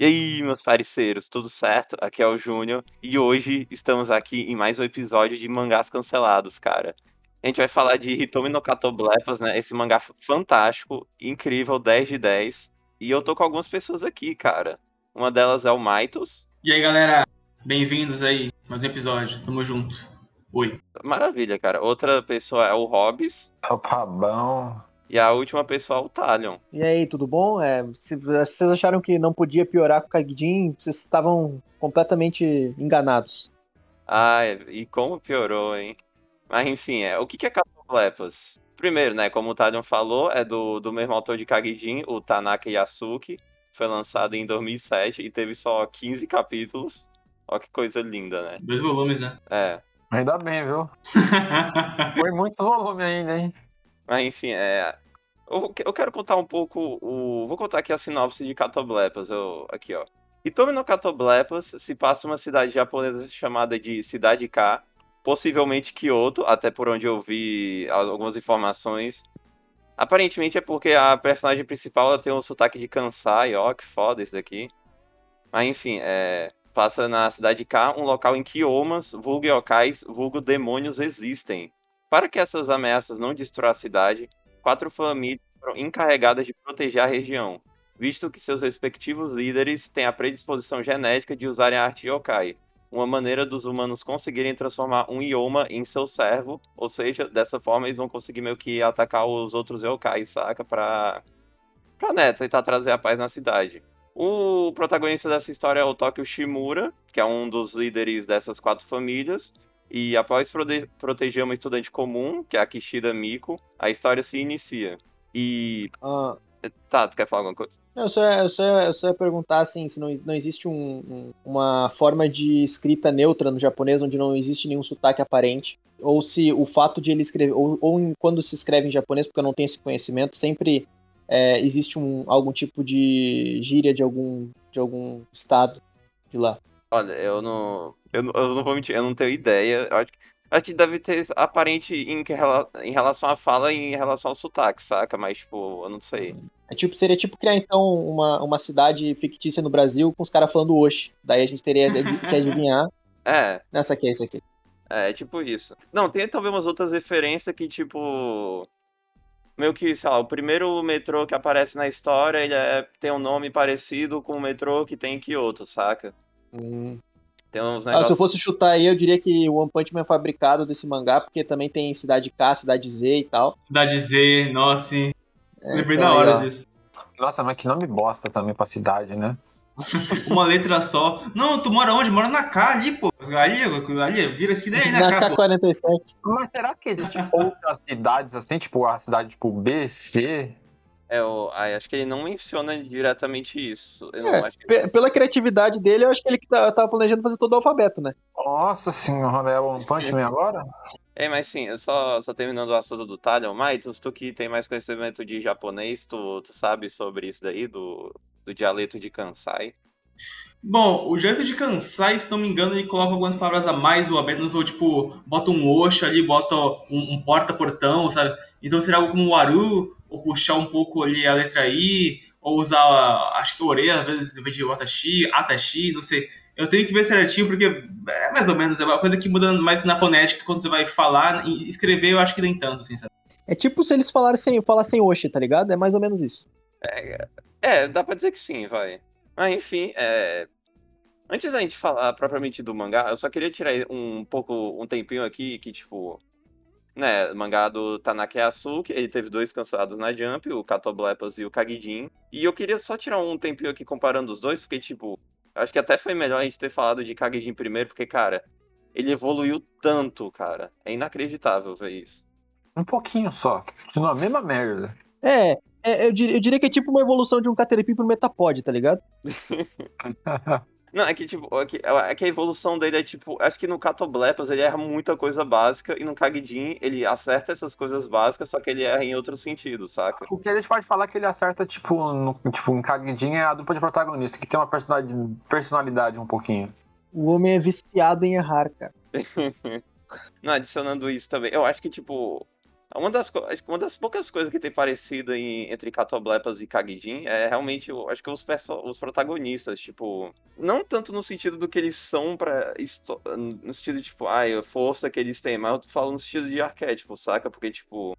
E aí, meus parceiros, tudo certo? Aqui é o Júnior e hoje estamos aqui em mais um episódio de Mangás Cancelados, cara. A gente vai falar de Hitomi no Katoblepas, né? Esse mangá fantástico, incrível, 10 de 10. E eu tô com algumas pessoas aqui, cara. Uma delas é o Maitos. E aí, galera, bem-vindos aí, mais um episódio, tamo junto. Oi. Maravilha, cara. Outra pessoa é o Hobbs. Opa, bom. E a última pessoa é o Talion. E aí, tudo bom? É, se vocês acharam que não podia piorar com o Kagdin, vocês estavam completamente enganados. Ah, e como piorou, hein? Mas enfim, é, o que é Catoblepas? Primeiro, né, como o Talion falou, é do, do mesmo autor de Kagidin, o Tanaka Yasuki. Foi lançado em 2007 e teve só 15 capítulos. Olha que coisa linda, né? Dois volumes, né? É. Ainda bem, viu? Foi muito volume ainda, hein? Mas enfim, é. Eu, quero contar um pouco. O, vou contar aqui a sinopse de Catoblepas. Eu, aqui, ó. Hitomi no Catoblepas se passa uma cidade japonesa chamada de Cidade K, possivelmente Kyoto, até por onde eu vi algumas informações. Aparentemente é porque a personagem principal tem um sotaque de Kansai, ó, que foda isso daqui. Mas enfim, é, passa na cidade K, um local em que omas, vulgo yokais, vulgo demônios existem. Para que essas ameaças não destruam a cidade, quatro famílias foram encarregadas de proteger a região, visto que seus respectivos líderes têm a predisposição genética de usarem a arte yokai, uma maneira dos humanos conseguirem transformar um Yoma em seu servo, ou seja, dessa forma eles vão conseguir meio que atacar os outros yokai, saca? Pra, pra né, tentar trazer a paz na cidade. O protagonista dessa história é o Tokyo Shimura, que é um dos líderes dessas quatro famílias, e após proteger uma estudante comum, que é a Kishida Miko, a história se inicia. E. Ah, Tá, tu quer falar alguma coisa? eu, só, eu, só, eu só ia perguntar assim, se não, não existe um, um, uma forma de escrita neutra no japonês onde não existe nenhum sotaque aparente. Ou se o fato de ele escrever. Ou, ou quando se escreve em japonês, porque eu não tenho esse conhecimento, sempre é, existe um, algum tipo de gíria de algum, de algum estado de lá. Olha, eu não. Eu, não- eu não vou mentir, eu não tenho ideia. Eu acho, que- acho que deve ter aparente em, em relação à fala e em relação ao sotaque, saca? Mas, tipo, eu não sei. É tipo, seria tipo criar então uma, uma cidade fictícia no Brasil com os caras falando Oxi. Daí a gente teria que adivinhar. É, Nessa aqui, é isso aqui. é tipo isso. Não, tem talvez umas outras referências que, tipo. Meio que, sei lá, o primeiro metrô que aparece na história, ele é- tem um nome parecido com o metrô que tem em Kyoto, saca? Hum. Tem uns Ah, se eu fosse chutar aí, eu diria que o One Punch Man é fabricado desse mangá, porque também tem cidade K, cidade Z e tal. Cidade Z, nossa, sim. É, Lembrei então da aí, hora ó. disso. Nossa, mas que nome bosta também pra cidade, né? Uma letra só. Não, tu mora onde? Mora na K ali, pô. Ali, ali, vira esse daí na Na K, pô. K47. Mas será que existem outras cidades assim, tipo a cidade tipo B, C? É, o, ai, acho que ele não menciona diretamente isso. Eu não É, acho que- Pe- Pela criatividade dele, eu acho que ele que tá- tava planejando fazer todo o alfabeto, né? Nossa senhora, é o Punch Man agora? É, mas sim, eu só, só terminando o assunto do Talion, Maitos, tu que tem mais conhecimento de japonês, tu, tu sabe sobre isso daí, do, do dialeto de Kansai? Bom, o jeito de cansar, se não me engano, ele coloca algumas palavras a mais ou a menos, ou tipo, bota um oxo ali, bota um, um porta-portão, sabe? Então seria algo como um waru, ou puxar um pouco ali a letra I, ou usar, acho que orelha, às vezes, em vez de watashi, atashi, não sei. Eu tenho que ver certinho, porque é mais ou menos, é uma coisa que muda mais na fonética quando você vai falar e escrever, eu acho que nem tanto, assim, sabe? É tipo se eles falassem, falassem Oxi, tá ligado? É mais ou menos isso. É, dá pra dizer que sim, vai. Mas enfim, é... Antes da gente falar propriamente do mangá, eu só queria tirar um pouco, um tempinho aqui, que tipo... Né, mangá do Tanaka Yasuki, ele teve dois cancelados na Jump, o Catoblepas e o Kagijin. E eu queria só tirar um tempinho aqui comparando os dois, porque tipo... Acho que até foi melhor a gente ter falado de Kagijin primeiro, porque, cara... Ele evoluiu tanto, cara. É inacreditável ver isso. Um pouquinho só. Continua a mesma merda. É, é, eu, dir- eu diria que é tipo uma evolução de um Caterpie pro Metapod, tá ligado? Não, é que, tipo, é que, é que a evolução dele é, tipo, acho que no Catoblepas ele erra muita coisa básica e no Kagidin ele acerta essas coisas básicas, só que ele erra em outros sentidos, saca? O que a gente pode falar é que ele acerta, tipo, no, tipo, um Kagidin é a dupla de protagonista, que tem uma personalidade, personalidade um pouquinho. O homem é viciado em errar, cara. Não, adicionando isso também, eu acho que, tipo, Uma das, uma das poucas coisas que tem parecido em- entre Catoblepas e Kagidin é realmente, eu acho que os, os protagonistas, tipo, não tanto no sentido do que eles são histo- no sentido, tipo, ai, a força que eles têm, mas eu falo no sentido de arquétipo, saca? Porque, tipo,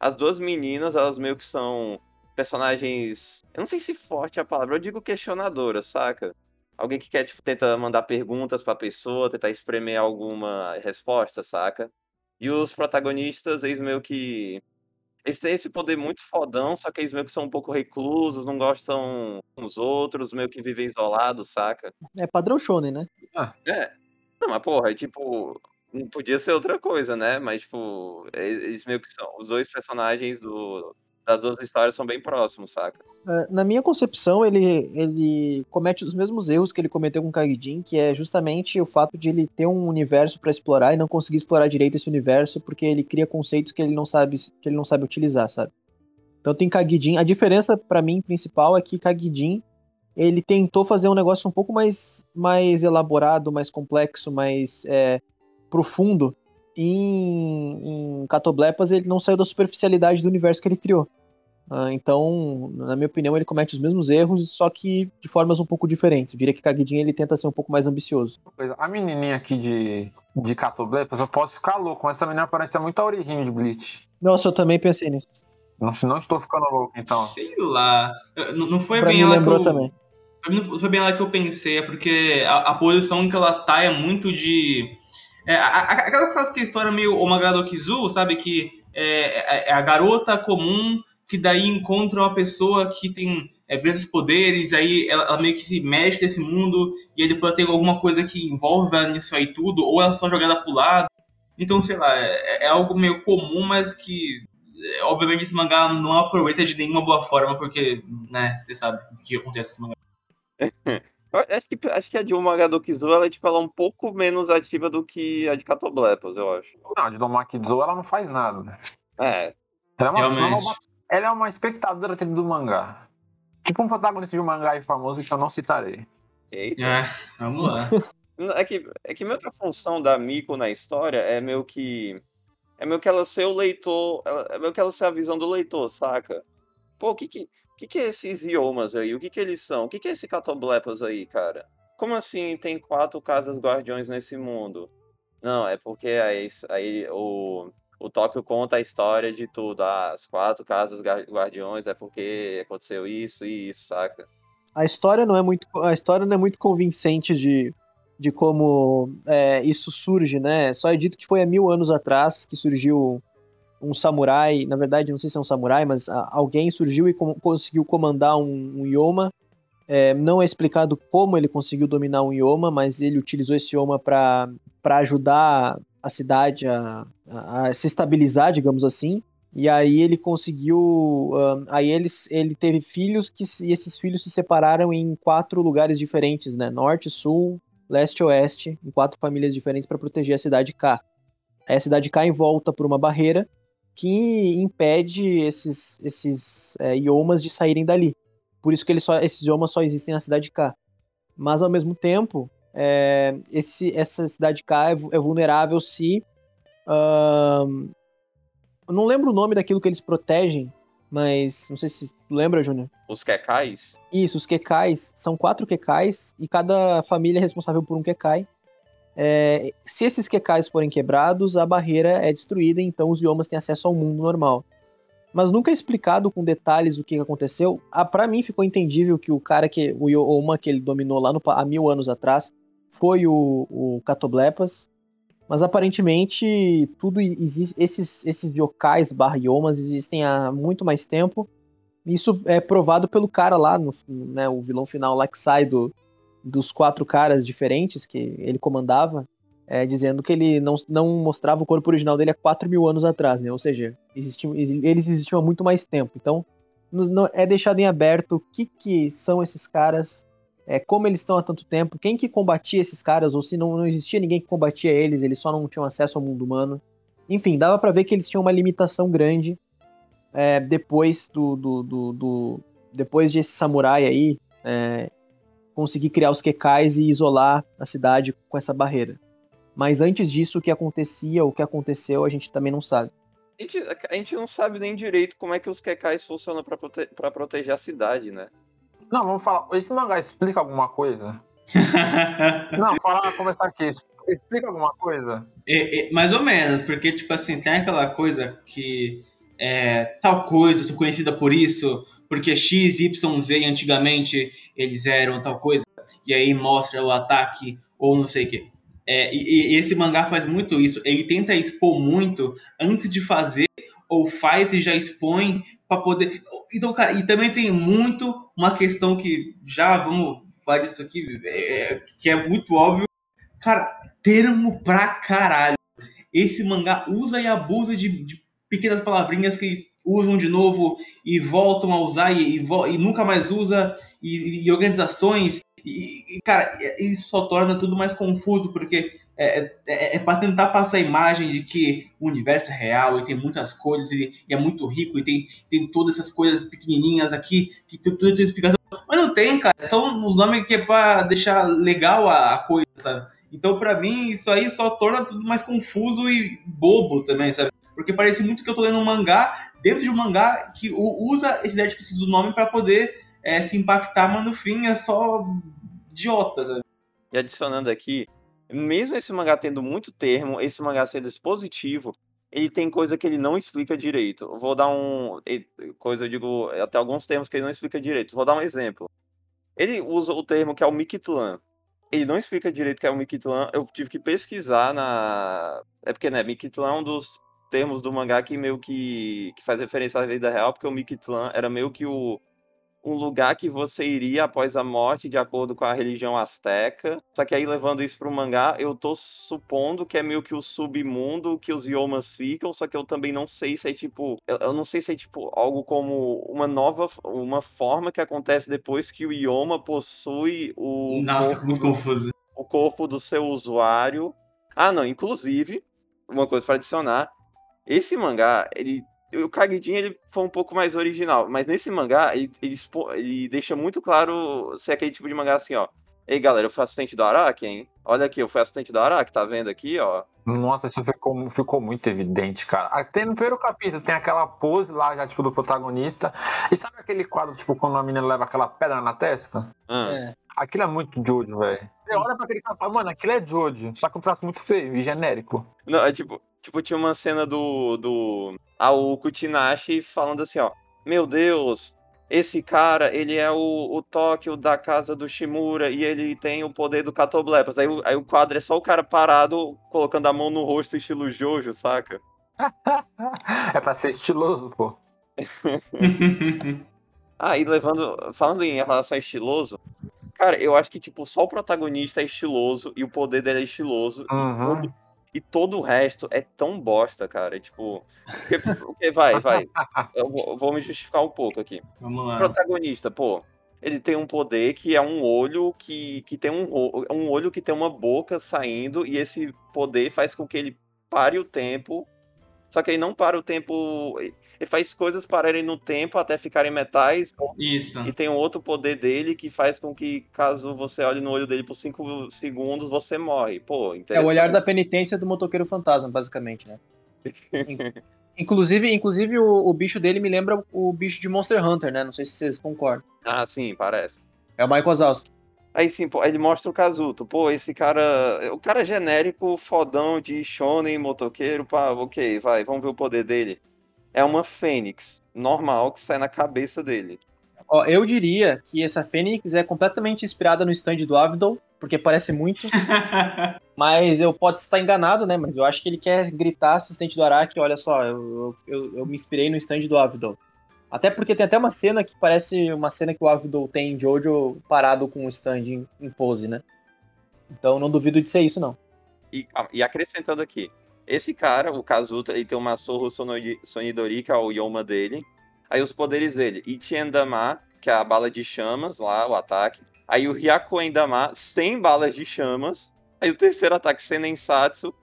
as duas meninas, elas meio que são personagens, eu não sei se forte é a palavra, eu digo questionadoras, saca? Alguém que quer, tipo, tenta mandar perguntas pra pessoa, tentar espremer alguma resposta, saca? E os protagonistas, eles meio que. Eles têm esse poder muito fodão, só que eles meio que são um pouco reclusos, não gostam uns outros, meio que vivem isolados, saca? É padrão shonen, né? É. Não, mas porra, é tipo. Não podia ser outra coisa, né? Mas, tipo, eles meio que são. Os dois personagens do, das duas histórias são bem próximos, saca? É, Na minha concepção, ele, ele comete os mesmos erros que ele cometeu com Kagidin, que é justamente o fato de ele ter um universo pra explorar e não conseguir explorar direito esse universo porque ele cria conceitos que ele não sabe que ele não sabe utilizar, sabe? Tanto em Kagidin, a diferença pra mim principal é que Kagidin ele tentou fazer um negócio um pouco mais, mais elaborado, mais complexo, mais é, profundo. Em, em Catoblepas ele não saiu da superficialidade do universo que ele criou. Ah, então, na minha opinião, ele comete os mesmos erros, só que de formas um pouco diferentes. Eu diria que Kagidin ele tenta ser um pouco mais ambicioso. A menininha aqui de, de Catoblepas, eu posso ficar louco, mas essa menina parece muito a origem de Bleach. Nossa, eu também pensei nisso. Não, não estou ficando louco, então. Sei lá. Não não foi pra bem mim ela que lembrou eu, também. Pra mim não foi bem ela que eu pensei, é porque a, a posição que ela tá é muito de. É, aquela clássica história meio Omagadokizu, sabe? Que é, é- é a garota comum que daí encontra uma pessoa que tem é, grandes poderes, aí ela, ela meio que se mexe nesse mundo, e aí depois tem alguma coisa que envolve ela nisso aí tudo, ou ela só jogada pro lado. Então, sei lá, é, é algo meio comum, mas que. é, Obviamente esse mangá não aproveita de nenhuma boa forma, porque, né, você sabe o que acontece nesse mangá. Acho que, acho que a de Umagadokizu, ela é, tipo, ela é um pouco menos ativa do que a de Catoblepas, eu acho. Não, a de Domakizu ela não faz nada. né? É, Ela é uma, Realmente. uma- ela é uma espectadora do mangá. Tipo um protagonista de um mangá aí famoso que eu não citarei. eita. É, vamos lá. É que, é que meio que a função da Miko na história é meio que. É meio que ela ser o leitor. ela- é meio que ela ser a visão do leitor, saca? Pô, o que que, o que, que é esses idiomas aí? O que que eles são? O que que é esse Catoblepas aí, cara? Como assim tem quatro casas guardiões nesse mundo? Não, é porque aí, aí o, o Tóquio conta a história de tudo. Ah, as quatro casas guardiões é porque aconteceu isso e isso, saca? A história não é muito, a história não é muito convincente de, de como é, isso surge, né? Só é dito que foi há mil anos atrás que surgiu um samurai, na verdade não sei se é um samurai, mas a- alguém surgiu e com- conseguiu comandar um, um Yoma. É, não é explicado como ele conseguiu dominar um Yoma, mas ele utilizou esse Yoma para ajudar a cidade a, a- a se estabilizar, digamos assim. E aí ele conseguiu. ahn, aí eles, ele teve filhos que e esses filhos se separaram em quatro lugares diferentes, né? Norte, sul, leste e oeste, em quatro famílias diferentes para proteger a cidade K. Aí a cidade K envolta por uma barreira que impede esses, esses é, iomas de saírem dali. Por isso que eles só, esses iomas só existem na cidade K. Mas ao mesmo tempo, é, esse, essa cidade K é, é vulnerável se. ahn, eu não lembro o nome daquilo que eles protegem, mas não sei se tu lembra, Júnior. Os Kekais. Isso, os Kekais. São quatro Kekais e cada família é responsável por um Kekai. É, se esses Kekais forem quebrados, a barreira é destruída, então os Yomas têm acesso ao mundo normal. Mas nunca é explicado com detalhes o que aconteceu. Ah, para mim ficou entendível que o cara que. O Yoma que ele dominou lá no, há mil anos atrás foi o, o Catoblepas. Mas aparentemente tudo existe. Esses, esses yokais barra yomas existem há muito mais tempo. Isso é provado pelo cara lá, no, né, o vilão final lá que sai do, dos quatro caras diferentes que ele comandava, é, dizendo que ele não, não mostrava o corpo original dele há 4 mil anos atrás, né? Ou seja, existiam, exi- eles existiam há muito mais tempo. Então, é deixado em aberto o que, que são esses caras, é, como eles estão há tanto tempo, quem que combatia esses caras, ou se não, não existia ninguém que combatia eles, eles só não tinham acesso ao mundo humano. Enfim, dava pra ver que eles tinham uma limitação grande é, depois do, do, do, do- depois desse samurai aí é, conseguir criar os Kekais e isolar a cidade com essa barreira. Mas antes disso, o que acontecia, o que aconteceu, a gente também não sabe. A gente, a gente não sabe nem direito como é que os Kekais funcionam pra, prote proteger a cidade, né? Não, vamos falar. Esse mangá explica alguma coisa? Não, falar, começar aqui. Explica alguma coisa? É, é, mais ou menos, porque, tipo assim, tem aquela coisa que é, tal coisa, sou conhecida por isso, porque X, Y, Z antigamente eles eram tal coisa, e aí mostra o ataque ou não sei o que. É, e, e, esse mangá faz muito isso, ele tenta expor muito antes de fazer, ou faz e já expõe para poder. Então, cara, e também tem muito uma questão que já vamos falar disso aqui, é, que é muito óbvio. Cara, termo pra caralho. Esse mangá usa e abusa de, de pequenas palavrinhas que eles usam de novo e voltam a usar e, e, e nunca mais usa, e, e organizações. E, cara, isso só torna tudo mais confuso, porque é, é, é, é para tentar passar a imagem de que o universo é real e tem muitas coisas e, e, é muito rico e tem, tem todas essas coisas pequenininhas aqui que tem tudo explicação. Mas não tem, cara. São os nomes que é para deixar legal a, a coisa, sabe? Então, para mim, isso aí só torna tudo mais confuso e bobo também, sabe? Porque parece muito que eu tô lendo um mangá dentro de um mangá que usa esses artifícios do nome para poder é, se impactar, mas no fim é só idiota, sabe? E adicionando aqui, mesmo esse mangá tendo muito termo, esse mangá sendo expositivo, ele tem coisa que ele não explica direito. Vou dar um. Coisa, eu digo, até alguns termos que ele não explica direito. Vou dar um exemplo. Ele usa o termo que é o Mictlan. Ele não explica direito o que é o Mictlan. Eu tive que pesquisar na. É porque, né, Mictlan é um dos termos do mangá que meio que, que faz referência à vida real, porque o Mictlan era meio que o, um lugar que você iria após a morte, de acordo com a religião asteca. Só que aí, levando isso para o mangá, eu tô supondo que é meio que o submundo que os Yomas ficam, só que eu também não sei se é tipo. Eu, não sei se é tipo algo como uma nova. Uma forma que acontece depois que o Yoma possui o. Nossa, corpo muito confuso. O corpo do seu usuário. Ah, não, inclusive, uma coisa para adicionar. Esse mangá, ele o Kagidin ele foi um pouco mais original, mas nesse mangá ele, ele, ele, deixa muito claro se é aquele tipo de mangá assim, ó. Ei, galera, eu fui assistente do Araki, hein? Olha aqui, eu fui assistente do Araki, tá vendo aqui, ó? Nossa, isso ficou, ficou muito evidente, cara. Até no primeiro capítulo tem aquela pose lá, já, tipo, do protagonista. E sabe aquele quadro, tipo, quando a menina leva aquela pedra na testa? É. Aquilo é muito Jojo, velho. Você olha pra aquele cara e fala, mano, aquilo é Jojo. Só que um traço muito feio e genérico. Não, é tipo, tipo, tinha uma cena do. do. Aoku Tinashi falando assim, ó. Meu Deus, esse cara, ele é o, o Tóquio da casa do Shimura e ele tem o poder do Catoblepas. Aí, aí o quadro é só o cara parado, colocando a mão no rosto, estilo Jojo, saca? é pra ser estiloso, pô. ah, e levando. Falando em relação a estiloso, cara, eu acho que, tipo, só o protagonista é estiloso e o poder dele é estiloso. Uhum. E todo o resto é tão bosta, cara. Tipo. Porque, porque vai, vai. Eu vou, vou, me justificar um pouco aqui. Vamos lá. O protagonista, pô. Ele tem um poder que é um olho que, que tem um, um olho que tem uma boca saindo, e esse poder faz com que ele pare o tempo. Só que ele não para o tempo. Ele faz coisas pararem no tempo até ficarem metais. Isso. E tem um outro poder dele que faz com que, caso você olhe no olho dele por 5 segundos, você morre. Pô, É o olhar da penitência do motoqueiro fantasma, basicamente, né? inclusive, inclusive o, o, bicho dele me lembra o bicho de Monster Hunter, né? Não sei se vocês concordam. Ah, sim, parece. É o Michael Wazowski. Aí sim, pô, ele mostra o Kazuto. Pô, esse cara. O cara é genérico, fodão de shonen, motoqueiro. Pá, ok, vai, vamos ver o poder dele é uma fênix normal que sai na cabeça dele. Ó, eu diria que essa fênix é completamente inspirada no stand do Avidol, porque parece muito. mas eu posso estar enganado, né? Mas eu acho que ele quer gritar assistente do Araki, olha só, eu, eu, eu me inspirei no stand do Avidol. Até porque tem até uma cena que parece uma cena que o Avidol tem em Jojo parado com o stand em, em pose, né? Então não duvido de ser isso, não. E, e acrescentando aqui, esse cara, o Kazuta, ele tem uma Sorro Sonidori, que é o Yoma dele. Aí os poderes dele, Ichiendama, que é a bala de chamas lá, o ataque. Aí o Hyakuendama, sem balas de chamas. Aí o terceiro ataque, Senensatsu,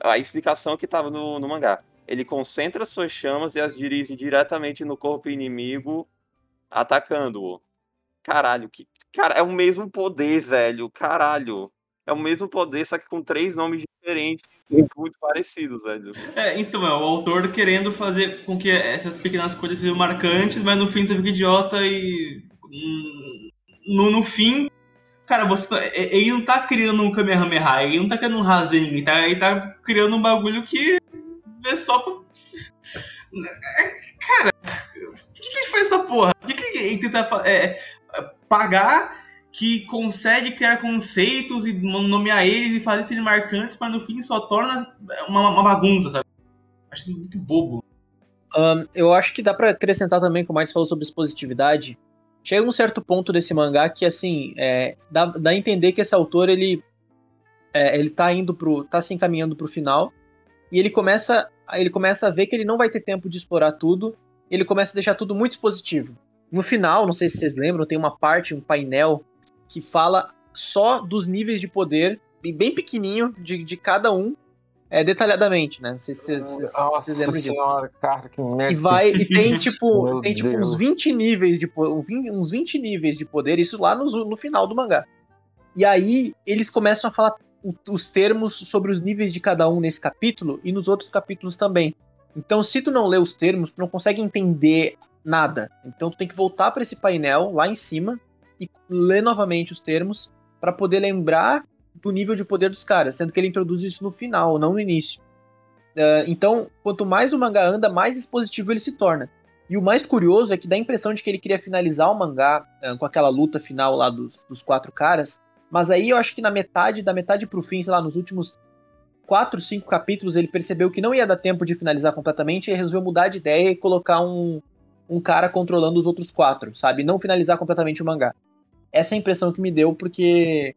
a explicação que tava no, no mangá. Ele concentra suas chamas e as dirige diretamente no corpo inimigo, atacando-o. Caralho, que. Cara, é o mesmo poder, velho. Caralho. É o mesmo poder, só que com três nomes diferentes muito parecidos, velho. É, então, é o autor querendo fazer com que essas pequenas coisas sejam marcantes, mas no fim você fica idiota e. hum, No, no fim, cara, você tá- ele não tá criando um Kamehameha, ele não tá criando um Rasen, ele tá, ele tá criando um bagulho que é só pra. Cara, por que, que ele faz essa porra? Por que, que ele tenta fa- é, pagar que consegue criar conceitos e nomear eles e fazer serem marcantes, mas no fim só torna uma, uma bagunça, sabe? Acho isso muito bobo. Ahn, eu acho que dá pra acrescentar também, como mais falou sobre expositividade. Chega um certo ponto desse mangá que, assim, é, dá, dá a entender que esse autor, ele, é, ele tá indo pro. tá se encaminhando pro final. E ele começa, ele começa a ver que ele não vai ter tempo de explorar tudo. Ele começa a deixar tudo muito expositivo. No final, não sei se vocês lembram, tem uma parte, um painel, que fala só dos níveis de poder, bem pequenininho, de, de cada um, é, detalhadamente, né? Não sei se vocês, vocês- Nossa vocês lembram disso. senhora, cara, que merda. E vai, e tem tipo, tem tipo Deus. uns 20 níveis de uns 20 níveis de poder, isso lá no, no final do mangá. E aí eles começam a falar os termos sobre os níveis de cada um nesse capítulo e nos outros capítulos também. Então, se tu não lê os termos, tu não consegue entender nada. Então, tu tem que voltar para esse painel lá em cima e ler novamente os termos para poder lembrar do nível de poder dos caras, sendo que ele introduz isso no final, não no início. Ah, então, quanto mais o mangá anda, mais expositivo ele se torna. E o mais curioso é que dá a impressão de que ele queria finalizar o mangá ah, com aquela luta final lá dos, dos quatro caras, mas aí eu acho que na metade, da metade pro fim, sei lá, nos últimos quatro, cinco capítulos, ele percebeu que não ia dar tempo de finalizar completamente e resolveu mudar de ideia e colocar um, um cara controlando os outros quatro, sabe? Não finalizar completamente o mangá. Essa é a impressão que me deu, porque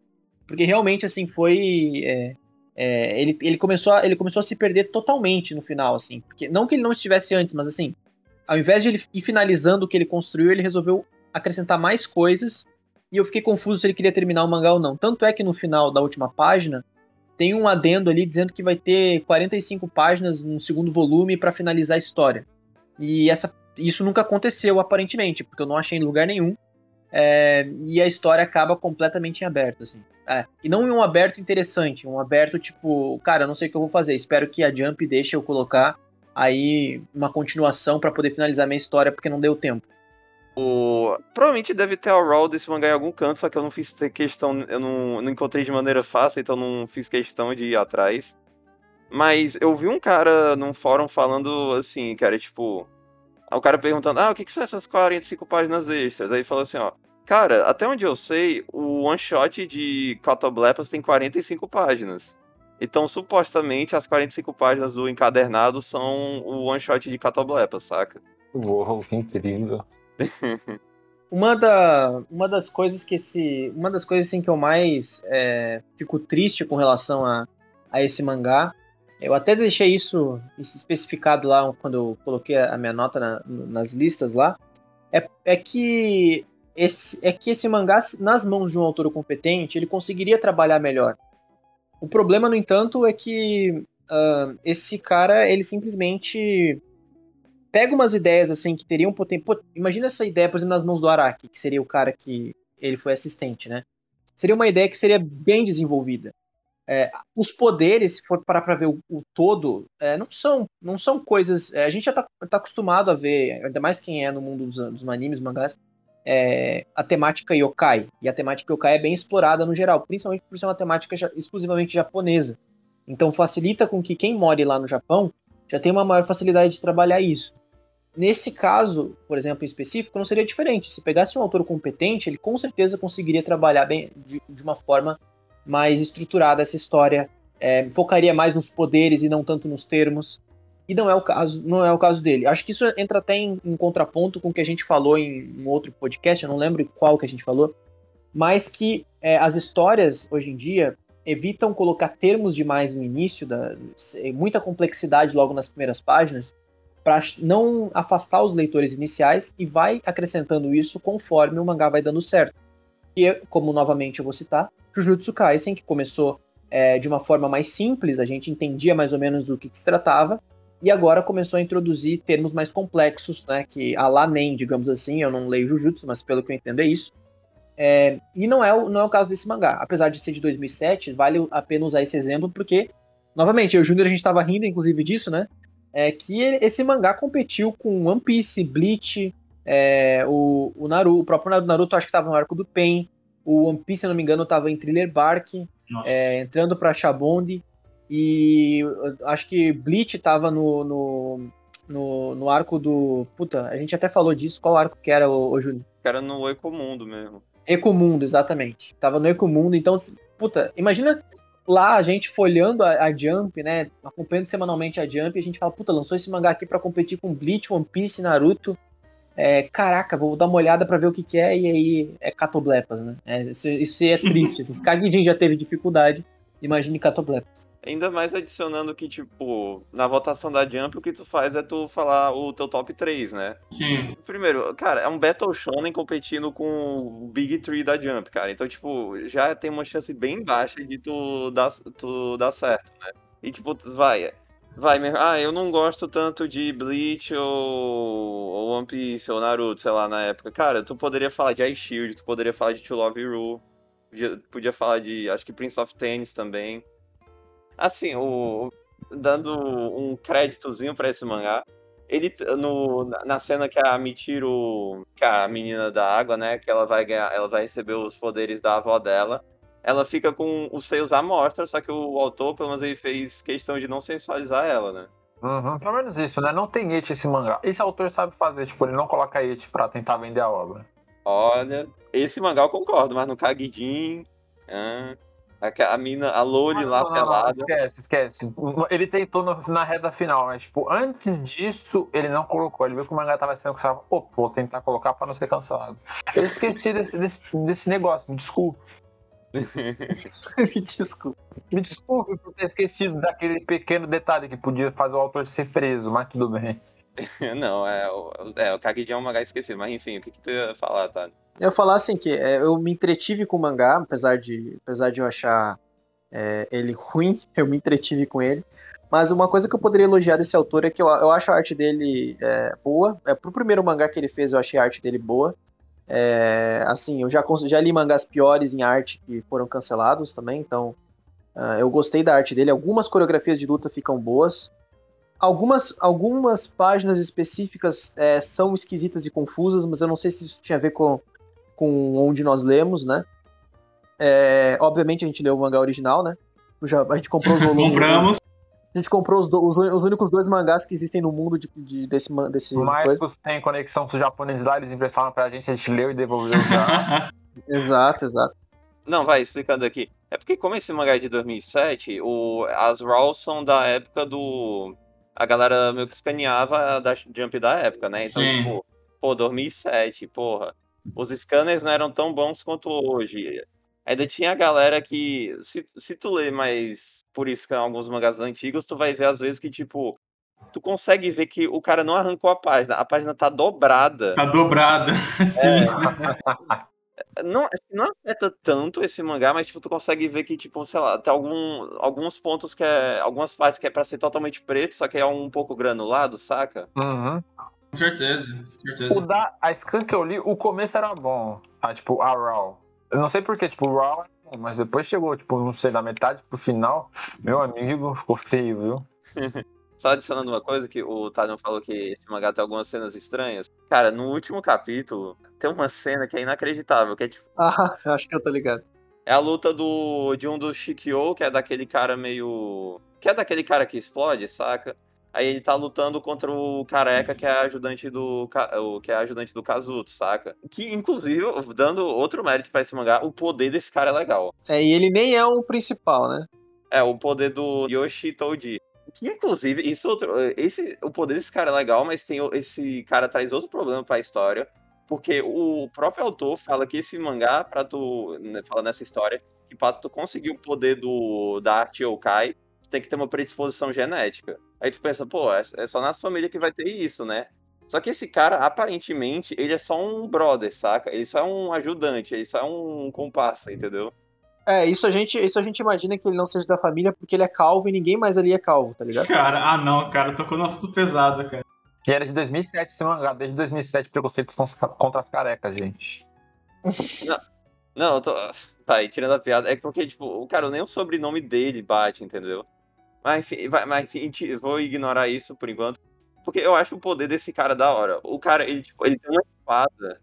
porque realmente, assim, foi... é, é, ele, ele, começou a, ele começou a se perder totalmente no final, assim. Porque, não que ele não estivesse antes, mas assim, ao invés de ele ir finalizando o que ele construiu, ele resolveu acrescentar mais coisas. E eu fiquei confuso se ele queria terminar o mangá ou não. Tanto é que no final da última página tem um adendo ali dizendo que vai ter 45 páginas no segundo volume para finalizar a história. E essa, isso nunca aconteceu, aparentemente, porque eu não achei em lugar nenhum. É, e a história acaba completamente em aberto, assim. É, e não em um aberto interessante, um aberto tipo, cara, não sei o que eu vou fazer, espero que a Jump deixe eu colocar aí uma continuação pra poder finalizar minha história, porque não deu tempo. O... Provavelmente deve ter a raw desse mangá em algum canto, só que eu não fiz questão, eu não, não encontrei de maneira fácil, então não fiz questão de ir atrás. Mas eu vi um cara num fórum falando assim, cara, tipo. O cara perguntando, ah, o que, que são essas 45 páginas extras? Aí ele falou assim, ó. Cara, até onde eu sei, o one shot de Cotoblepas tem 45 páginas. Então, supostamente, as 45 páginas do encadernado são o one shot de Catoblepas, saca? Uou, que incrível. Uma, da, uma das coisas que esse. Uma das coisas assim, que eu mais é, fico triste com relação a, a esse mangá. Eu até deixei isso especificado lá quando eu coloquei a minha nota na- nas listas lá. É, é que esse, é que esse mangá, nas mãos de um autor competente, ele conseguiria trabalhar melhor. O problema, no entanto, é que ah, esse cara, ele simplesmente pega umas ideias assim que teriam potencial. Imagina essa ideia, por exemplo, nas mãos do Araki, que seria o cara que ele foi assistente, né? Seria uma ideia que seria bem desenvolvida. É, os poderes, se for parar pra ver o, o todo, é, não, são, não são coisas. é, a gente já tá, tá acostumado a ver, ainda mais quem é no mundo dos, dos animes, mangás, é, a temática yokai. E a temática yokai é bem explorada no geral, principalmente por ser uma temática exclusivamente japonesa. Então facilita com que quem more lá no Japão já tenha uma maior facilidade de trabalhar isso. Nesse caso, por exemplo, em específico, não seria diferente. Se pegasse um autor competente, ele com certeza conseguiria trabalhar bem de, de uma forma mais estruturada essa história, é, focaria mais nos poderes e não tanto nos termos. E não é o caso, não é o caso dele. Acho que isso entra até em, em contraponto com o que a gente falou em um outro podcast, eu não lembro qual que a gente falou, mas que é, as histórias hoje em dia evitam colocar termos demais no início, da, muita complexidade logo nas primeiras páginas, para não afastar os leitores iniciais e vai acrescentando isso conforme o mangá vai dando certo. E, como novamente eu vou citar, Jujutsu Kaisen, que começou é, de uma forma mais simples, a gente entendia mais ou menos do que, que se tratava, e agora começou a introduzir termos mais complexos, né, que a lá nem, digamos assim, eu não leio Jujutsu, mas pelo que eu entendo é isso. É, e não é, o, não é o caso desse mangá. Apesar de ser de 2007, vale a pena usar esse exemplo porque novamente, eu e o Júnior a gente tava rindo, inclusive, disso, né? É que esse mangá competiu com One Piece, Bleach, é, o, o Naruto, o próprio Naruto acho que tava no arco do Pen, o One Piece, se não me engano, tava em Thriller Bark, é, entrando pra Shabond, e acho que Bleach tava no, no, no, no, arco do. Puta, a gente até falou disso. Qual arco que era, o, o Júnior? Era no Ecomundo mesmo. Ecomundo, exatamente. Tava no Ecomundo, então, puta, imagina lá a gente folhando a, a, Jump, né? Acompanhando semanalmente a Jump, e a gente fala, puta, lançou esse mangá aqui para competir com Bleach, One Piece, Naruto. É, caraca, vou dar uma olhada para ver o que, que é, e aí é Catoblepas, né? É, isso, isso é triste. assim, Kagidin já teve dificuldade, imagine Catoblepas. Ainda mais adicionando que, tipo, na votação da Jump, o que tu faz é tu falar o teu top 3, né? Sim. Primeiro, cara, é um Battle Shonen competindo com o Big 3 da Jump, cara. Então, tipo, já tem uma chance bem baixa de tu dar, tu dar certo, né? E, tipo, vai, vai. Ah, eu não gosto tanto de Bleach ou, ou One Piece ou Naruto, sei lá, na época. Cara, tu poderia falar de Ice Shield, tu poderia falar de To Love Ru, podia, podia falar de, acho que Prince of Tennis também. Assim, o, dando um créditozinho para esse mangá, ele no, na cena que a Michiro, que a menina da água, né, que ela vai ganhar, ela vai receber os poderes da avó dela, ela fica com os seios à mostra, só que o autor, pelo menos, ele fez questão de não sensualizar ela, né? Uhum, pelo menos isso, né? Não tem et esse mangá. Esse autor sabe fazer, tipo, ele não coloca et pra tentar vender a obra. Olha, esse mangá eu concordo, mas no Kagidin. Ah, a, a mina, a Loli lá não, pelada. Não, esquece, esquece. Ele tentou no, na reta final, mas, tipo, antes disso, ele não colocou. Ele viu que o mangá tava sendo cancelado. Pô, vou tentar colocar pra não ser cancelado. Eu esqueci desse, desse, desse negócio, me desculpe. me desculpe. Me desculpe por ter esquecido daquele pequeno detalhe que podia fazer o autor ser preso, mas tudo bem. não, é, o, é, o Kagidin é um mangá esquecido, mas enfim, o que, que tu ia falar, tá? Eu falar assim que é, eu me entretive com o mangá, apesar de, apesar de eu achar é, ele ruim, eu me entretive com ele. Mas uma coisa que eu poderia elogiar desse autor é que eu, eu acho a arte dele é, boa. É, pro primeiro mangá que ele fez, eu achei a arte dele boa. É, assim, eu já, já li mangás piores em arte que foram cancelados também, então uh, eu gostei da arte dele. Algumas coreografias de luta ficam boas. Algumas, algumas páginas específicas é, são esquisitas e confusas, mas eu não sei se isso tinha a ver com, com onde nós lemos, né? É, obviamente a gente leu o mangá original, né? Já, a gente comprou os volumes. Compramos. A gente comprou os, do, os, os, únicos dois mangás que existem no mundo de, de, desse, desse Marcos tem conexão com os japoneses lá, eles emprestaram pra gente, a gente leu e devolveu já. exato, exato. Não, vai, explicando aqui. É porque como esse mangá é de 2007, o, as RAWs são da época do... A galera meio que escaneava da Jump da época, né? Então, Sim. tipo, pô, 2007, porra os scanners não eram tão bons quanto hoje. Ainda tinha a galera que, se, se tu ler mais por isso que alguns mangás antigos, tu vai ver às vezes que, tipo, tu consegue ver que o cara não arrancou a página, a página tá dobrada. Tá dobrada. É, não, não afeta tanto esse mangá, mas tipo, tu consegue ver que, tipo, sei lá, tem algum, alguns pontos que é. Algumas partes que é pra ser totalmente preto, só que é um pouco granulado, saca? Uhum. Com certeza, certeza. O da, a scan que eu li, o começo era bom. Ah, tipo, a Raw. Eu não sei porquê, tipo, o Raw é bom, mas depois chegou, tipo, não sei, da metade pro final, meu amigo, ficou feio, viu? Só adicionando uma coisa que o Talion falou que esse mangá tem algumas cenas estranhas. Cara, no último capítulo, tem uma cena que é inacreditável, que é tipo. Ah, acho que eu tô ligado. É a luta do, de um dos Shikyo, que é daquele cara meio. Que é daquele cara que explode, saca? Aí ele tá lutando contra o Careca, que é ajudante do que é ajudante do Kazuto, saca? Que inclusive, dando outro mérito para esse mangá, o poder desse cara é legal. É, e ele nem é o principal, né? É, o poder do Yoshi Toji. Que inclusive, isso outro, esse o poder desse cara é legal, mas tem esse cara traz outro problema para a história, porque o próprio autor fala que esse mangá para tu, né, fala nessa história, que para tu conseguir o poder do da arte yokai, tem que ter uma predisposição genética. Aí tu pensa, pô, é, é só na família que vai ter isso, né? Só que esse cara, aparentemente, ele é só um brother, saca? Ele só é um ajudante, ele só é um comparsa, entendeu? É, isso a gente, isso a gente imagina que ele não seja da família porque ele é calvo e ninguém mais ali é calvo, tá ligado? Cara, ah não, cara, tocou no assunto pesado, cara. Que era de 2007 esse mangá, desde 2007 preconceitos contra as carecas, gente. Não, não eu tô. Pai, tirando a piada, é porque, tipo, o cara, nem o sobrenome dele bate, entendeu? Mas enfim, vai- mas, vou ignorar isso por enquanto. Porque eu acho o poder desse cara da hora. O cara, ele, tipo, ele tem uma espada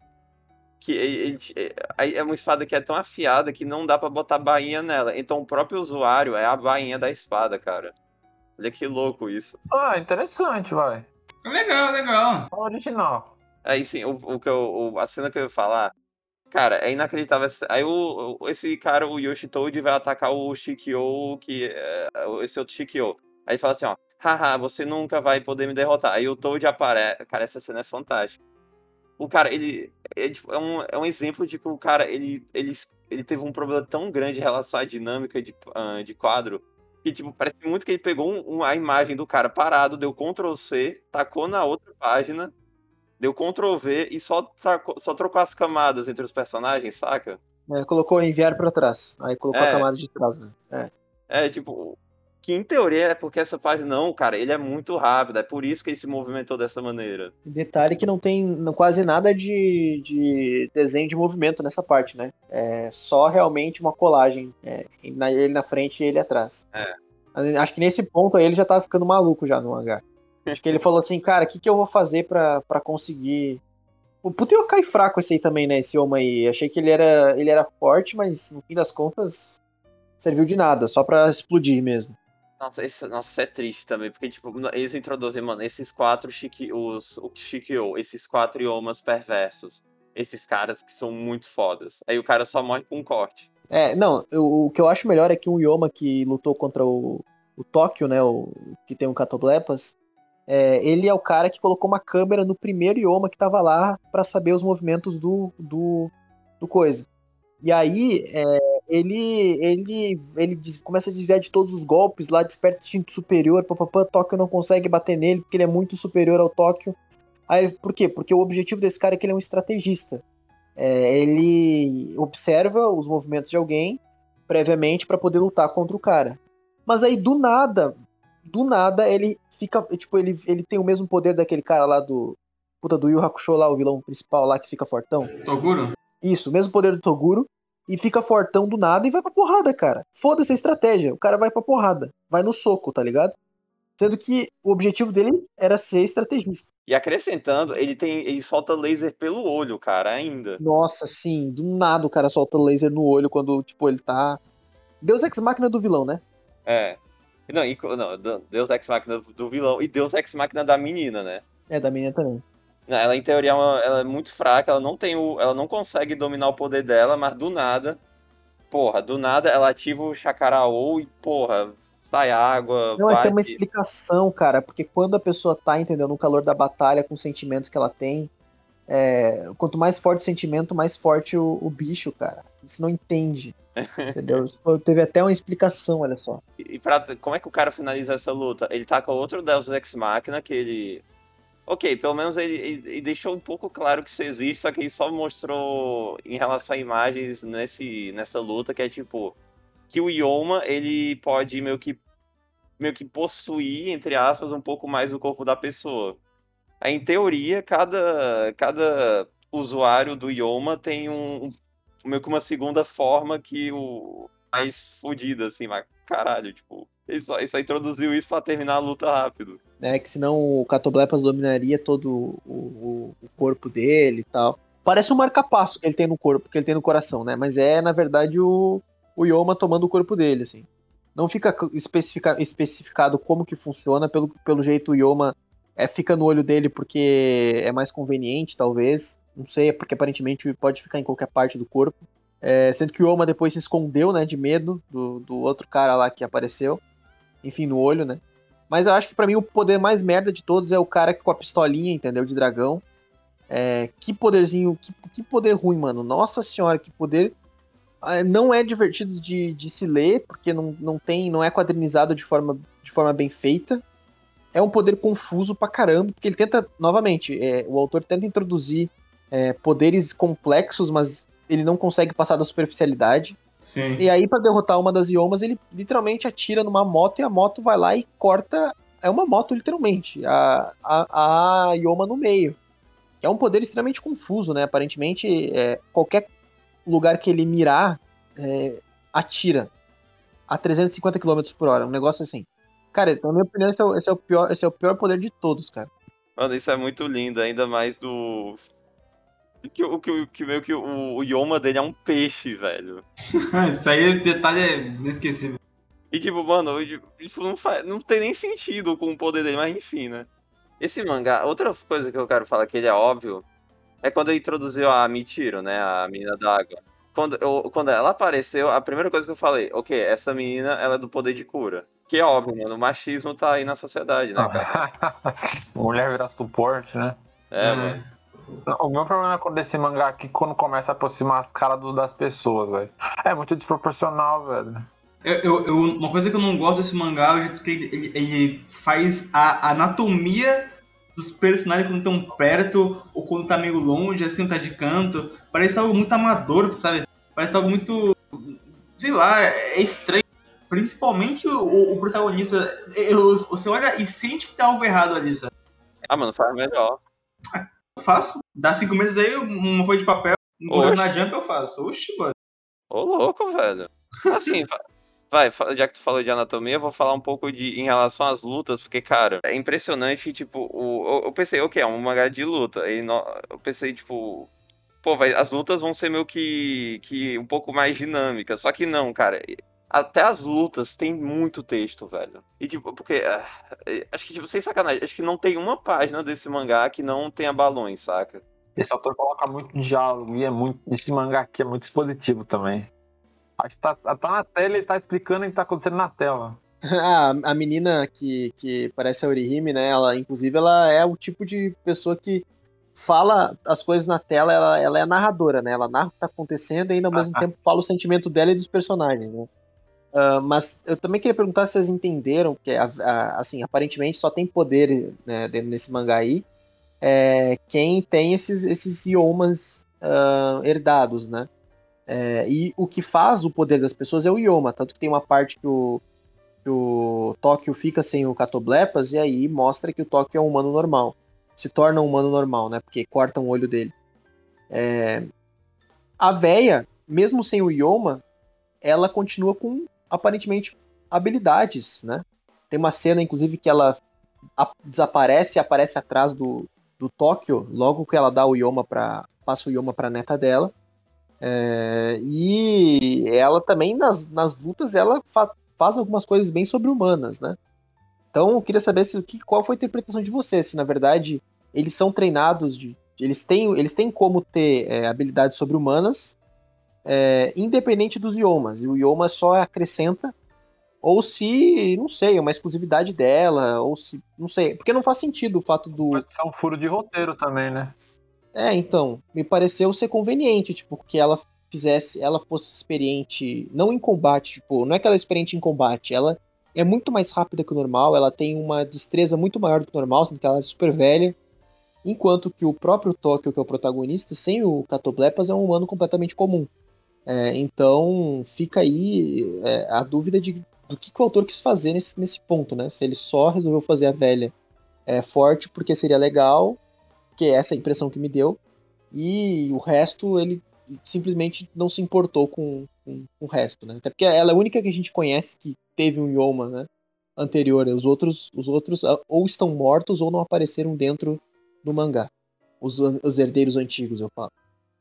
que ele, ele- é uma espada que é tão afiada que não dá pra botar bainha nela. Então o próprio usuário é a bainha da espada, cara. Olha que louco isso. Ah, interessante, vai. Legal, legal. Original. Aí sim, o, o que eu, o- a cena que eu ia falar, cara, é inacreditável. Aí o, esse cara, o Yoshitoji, vai atacar o Shikyo, que é, esse outro Shikyo. Aí ele fala assim, ó, haha, você nunca vai poder me derrotar. Aí o Toad aparece. Cara, essa cena é fantástica. O cara, ele é, é um, é um exemplo de que o cara, ele, ele, ele teve um problema tão grande em relação à dinâmica de, ah, de quadro, que, tipo, parece muito que ele pegou um- um- a imagem do cara parado, deu Ctrl C, tacou na outra página, deu Ctrl V e só, trocou- só trocou as camadas entre os personagens, saca? É, colocou enviar pra trás. Aí colocou É. a camada de trás, né? É. É, tipo, que em teoria é porque essa página, não, cara, ele é muito rápido, é por isso que ele se movimentou dessa maneira. Detalhe que não tem não- quase nada de, de desenho de movimento nessa parte, né? É só realmente uma colagem. É, ele na frente e ele atrás. É. Acho que nesse ponto aí ele já tava ficando maluco já no mangá. Acho que ele falou assim, cara, o que, que eu vou fazer pra, pra conseguir. O puto eu cai fraco esse aí também, né? Esse homem aí. Achei que ele era, ele era forte, mas no fim das contas serviu de nada, só pra explodir mesmo. Nossa, esse, nossa, isso é triste também, porque, tipo, eles introduzem, mano, esses quatro Shiki, os, o Shikyo, esses quatro Yomas perversos, esses caras que são muito fodas. Aí o cara só morre com um corte. É, não, o, o que eu acho melhor é que o Yoma que lutou contra o, o Tóquio, né, o, que tem o Catoblepas, é, ele é o cara que colocou uma câmera no primeiro Yoma que tava lá pra saber os movimentos do, do, do coisa. E aí, é, ele, ele, ele começa a desviar de todos os golpes lá, desperta instinto superior, papapá, Tóquio não consegue bater nele porque ele é muito superior ao Tóquio. Aí, por quê? Porque o objetivo desse cara é que ele é um estrategista. É, ele observa os movimentos de alguém previamente pra poder lutar contra o cara. Mas aí do nada, do nada ele fica, tipo, ele, ele tem o mesmo poder daquele cara lá do puta do Yu Hakusho lá, o vilão principal lá que fica fortão. Toguro? Isso, o mesmo poder do Toguro e fica fortão do nada e vai pra porrada, cara. Foda-se a estratégia, o cara vai pra porrada, vai no soco, tá ligado? Sendo que o objetivo dele era ser estrategista. E acrescentando, ele tem. ele solta laser pelo olho, cara, ainda. Nossa, sim, do nada o cara solta laser no olho quando, tipo, ele tá. Deus Ex Máquina do vilão, né? É. Não, e- não, Deus Ex Machina do- vilão e Deus Ex Machina da menina, né? É, da menina também. Não, Ela, em teoria, é, uma- ela é muito fraca, ela não tem o. Ela não consegue dominar o poder dela, mas do nada. Porra, do nada ela ativa o Chacaraô e, porra, sai água. Não, é ter uma bate- explicação, cara, porque quando a pessoa tá, entendeu, no calor da batalha, com os sentimentos que ela tem, é, quanto mais forte o sentimento, mais forte o, o bicho, cara. Você não entende, entendeu? Teve até uma explicação, olha só. E pra, como é que o cara finaliza essa luta? Ele tá com outro Deus Ex Machina que ele. Ok, pelo menos ele, ele- ele deixou um pouco claro que isso existe, só que ele só mostrou em relação a imagens nesse, nessa luta que é tipo. Que o Yoma, ele pode meio que. meio que possuir, entre aspas, um pouco mais o corpo da pessoa. Aí, em teoria, cada, cada usuário do Yoma tem um- meio que uma segunda forma que o mais fodida, assim, mas caralho, tipo, ele só, ele só introduziu isso pra terminar a luta rápido. né? Que senão o Catoblepas dominaria todo o, o- o corpo dele e tal. Parece um marcapasso que ele tem no corpo, que ele tem no coração, né? Mas é, na verdade, o, o Yoma tomando o corpo dele, assim. Não fica especifica- especificado como que funciona, pelo, pelo jeito o Yoma é, fica no olho dele porque é mais conveniente, talvez. Não sei, é porque aparentemente pode ficar em qualquer parte do corpo. É, sendo que o Yoma depois se escondeu, né, de medo do, do outro cara lá que apareceu. Enfim, no olho, né? Mas eu acho que pra mim o poder mais merda de todos é o cara com a pistolinha, entendeu? De dragão. É, que poderzinho, que, que poder ruim, mano. Nossa senhora, que poder. Ah, Não é divertido de, de se ler, porque não, não tem, não é quadrinizado de forma, de forma bem feita. É um poder confuso pra caramba, porque ele tenta, novamente, é, o autor tenta introduzir é, poderes complexos, mas ele não consegue passar da superficialidade. Sim. E aí, pra derrotar uma das Iomas, ele literalmente atira numa moto e a moto vai lá e corta. É uma moto, literalmente. A, a, a Ioma no meio. É um poder extremamente confuso, né? Aparentemente, é, qualquer lugar que ele mirar, é, atira a 350 km por hora. Um negócio assim. Cara, na minha opinião, esse é, o, esse, é o pior, esse é o pior poder de todos, cara. Mano, isso é muito lindo, ainda mais do. Que, o que, que meio que o, o Yoma dele é um peixe, velho. isso aí, esse detalhe é inesquecível. E tipo, mano, tipo, não, faz, não tem nem sentido com o poder dele, mas enfim, né? Esse mangá, outra coisa que eu quero falar que ele é óbvio, é quando ele introduziu a Michiro, né? A menina d'água. Quando, eu, quando ela apareceu, a primeira coisa que eu falei, ok, essa menina, ela é do poder de cura. Que é óbvio, mano, o machismo tá aí na sociedade, né, cara? Mulher virar suporte, né? É, hum. mano. O meu problema com esse mangá aqui quando começa a aproximar as caras das pessoas, velho. É muito desproporcional, velho. Eu, eu, eu, uma coisa que eu não gosto desse mangá é o jeito que ele, ele faz a anatomia dos personagens quando estão perto ou quando tá meio longe, assim, tá de canto. Parece algo muito amador, sabe? Parece algo muito. Sei lá, é estranho. Principalmente o, o protagonista. Eu, você olha e sente que tem algo errado ali, sabe? Ah, mano, faz melhor. Eu faço. Dá cinco meses aí, uma folha de papel, um na jump eu faço. Oxi, mano. Ô, louco, velho. Assim, Vai, já que tu falou de anatomia, eu vou falar um pouco de em relação às lutas, porque, cara, é impressionante que, tipo, o, eu pensei, ok, é um mangá de luta. E no, eu pensei, tipo, pô, vai, as lutas vão ser meio que, que um pouco mais dinâmicas. Só que não, cara. Até as lutas tem muito texto, velho. E tipo, porque. Uh, acho que, tipo, sem sacanagem, acho que não tem uma página desse mangá que não tenha balões, saca? Esse autor coloca muito diálogo e é muito. Esse mangá aqui é muito expositivo também. Acho que tá, tá na tela e tá explicando o que tá acontecendo na tela. a, a menina que, que parece a Orihime, né? Ela, inclusive, ela é o tipo de pessoa que fala as coisas na tela, ela, ela é narradora, né? Ela narra o que tá acontecendo e ainda ao mesmo ah, tempo fala o sentimento dela e dos personagens, né? Uh, mas eu também queria perguntar se vocês entenderam que, a, a, assim, aparentemente só tem poder né, desse mangá aí é, quem tem esses, esses iomas uh, herdados, né? É, e o que faz o poder das pessoas é o ioma, tanto que tem uma parte que o, que o Tóquio fica sem o Catoblepas e aí mostra que o Tóquio é um humano normal. Se torna um humano normal, né? Porque cortam o olho dele. É... A véia, mesmo sem o ioma, ela continua com aparentemente habilidades, né? Tem uma cena, inclusive, que ela desaparece e aparece atrás do, do Tóquio, logo que ela dá o ioma para passa o ioma para neta dela. É, e ela também, nas, nas lutas, ela fa faz algumas coisas bem sobre-humanas, né? Então, eu queria saber se, que, qual foi a interpretação de você, se na verdade eles são treinados, de, eles, têm, eles têm como ter é, habilidades sobre-humanas, é, independente dos idiomas, e o idioma só acrescenta, ou se, não sei, é uma exclusividade dela, ou se, não sei, porque não faz sentido o fato do... Pode ser um furo de roteiro também, né? É, então, me pareceu ser conveniente, tipo, que ela fizesse, ela fosse experiente, não em combate, tipo, não é que ela é experiente em combate, ela é muito mais rápida que o normal, ela tem uma destreza muito maior do que o normal, sendo que ela é super velha, enquanto que o próprio Tóquio, que é o protagonista, sem o Catoblepas, é um humano completamente comum. É, então, fica aí é, a dúvida de, do que, que, o autor quis fazer nesse, nesse ponto, né? Se ele só resolveu fazer a velha é, forte porque seria legal, que é essa impressão que me deu. E o resto, ele simplesmente não se importou com, com, com, o resto, né? Até porque ela é a única que a gente conhece que teve um Yoma, né? Anterior. Os outros, os outros ah, ou estão mortos ou não apareceram dentro do mangá. Os, os herdeiros antigos, eu falo.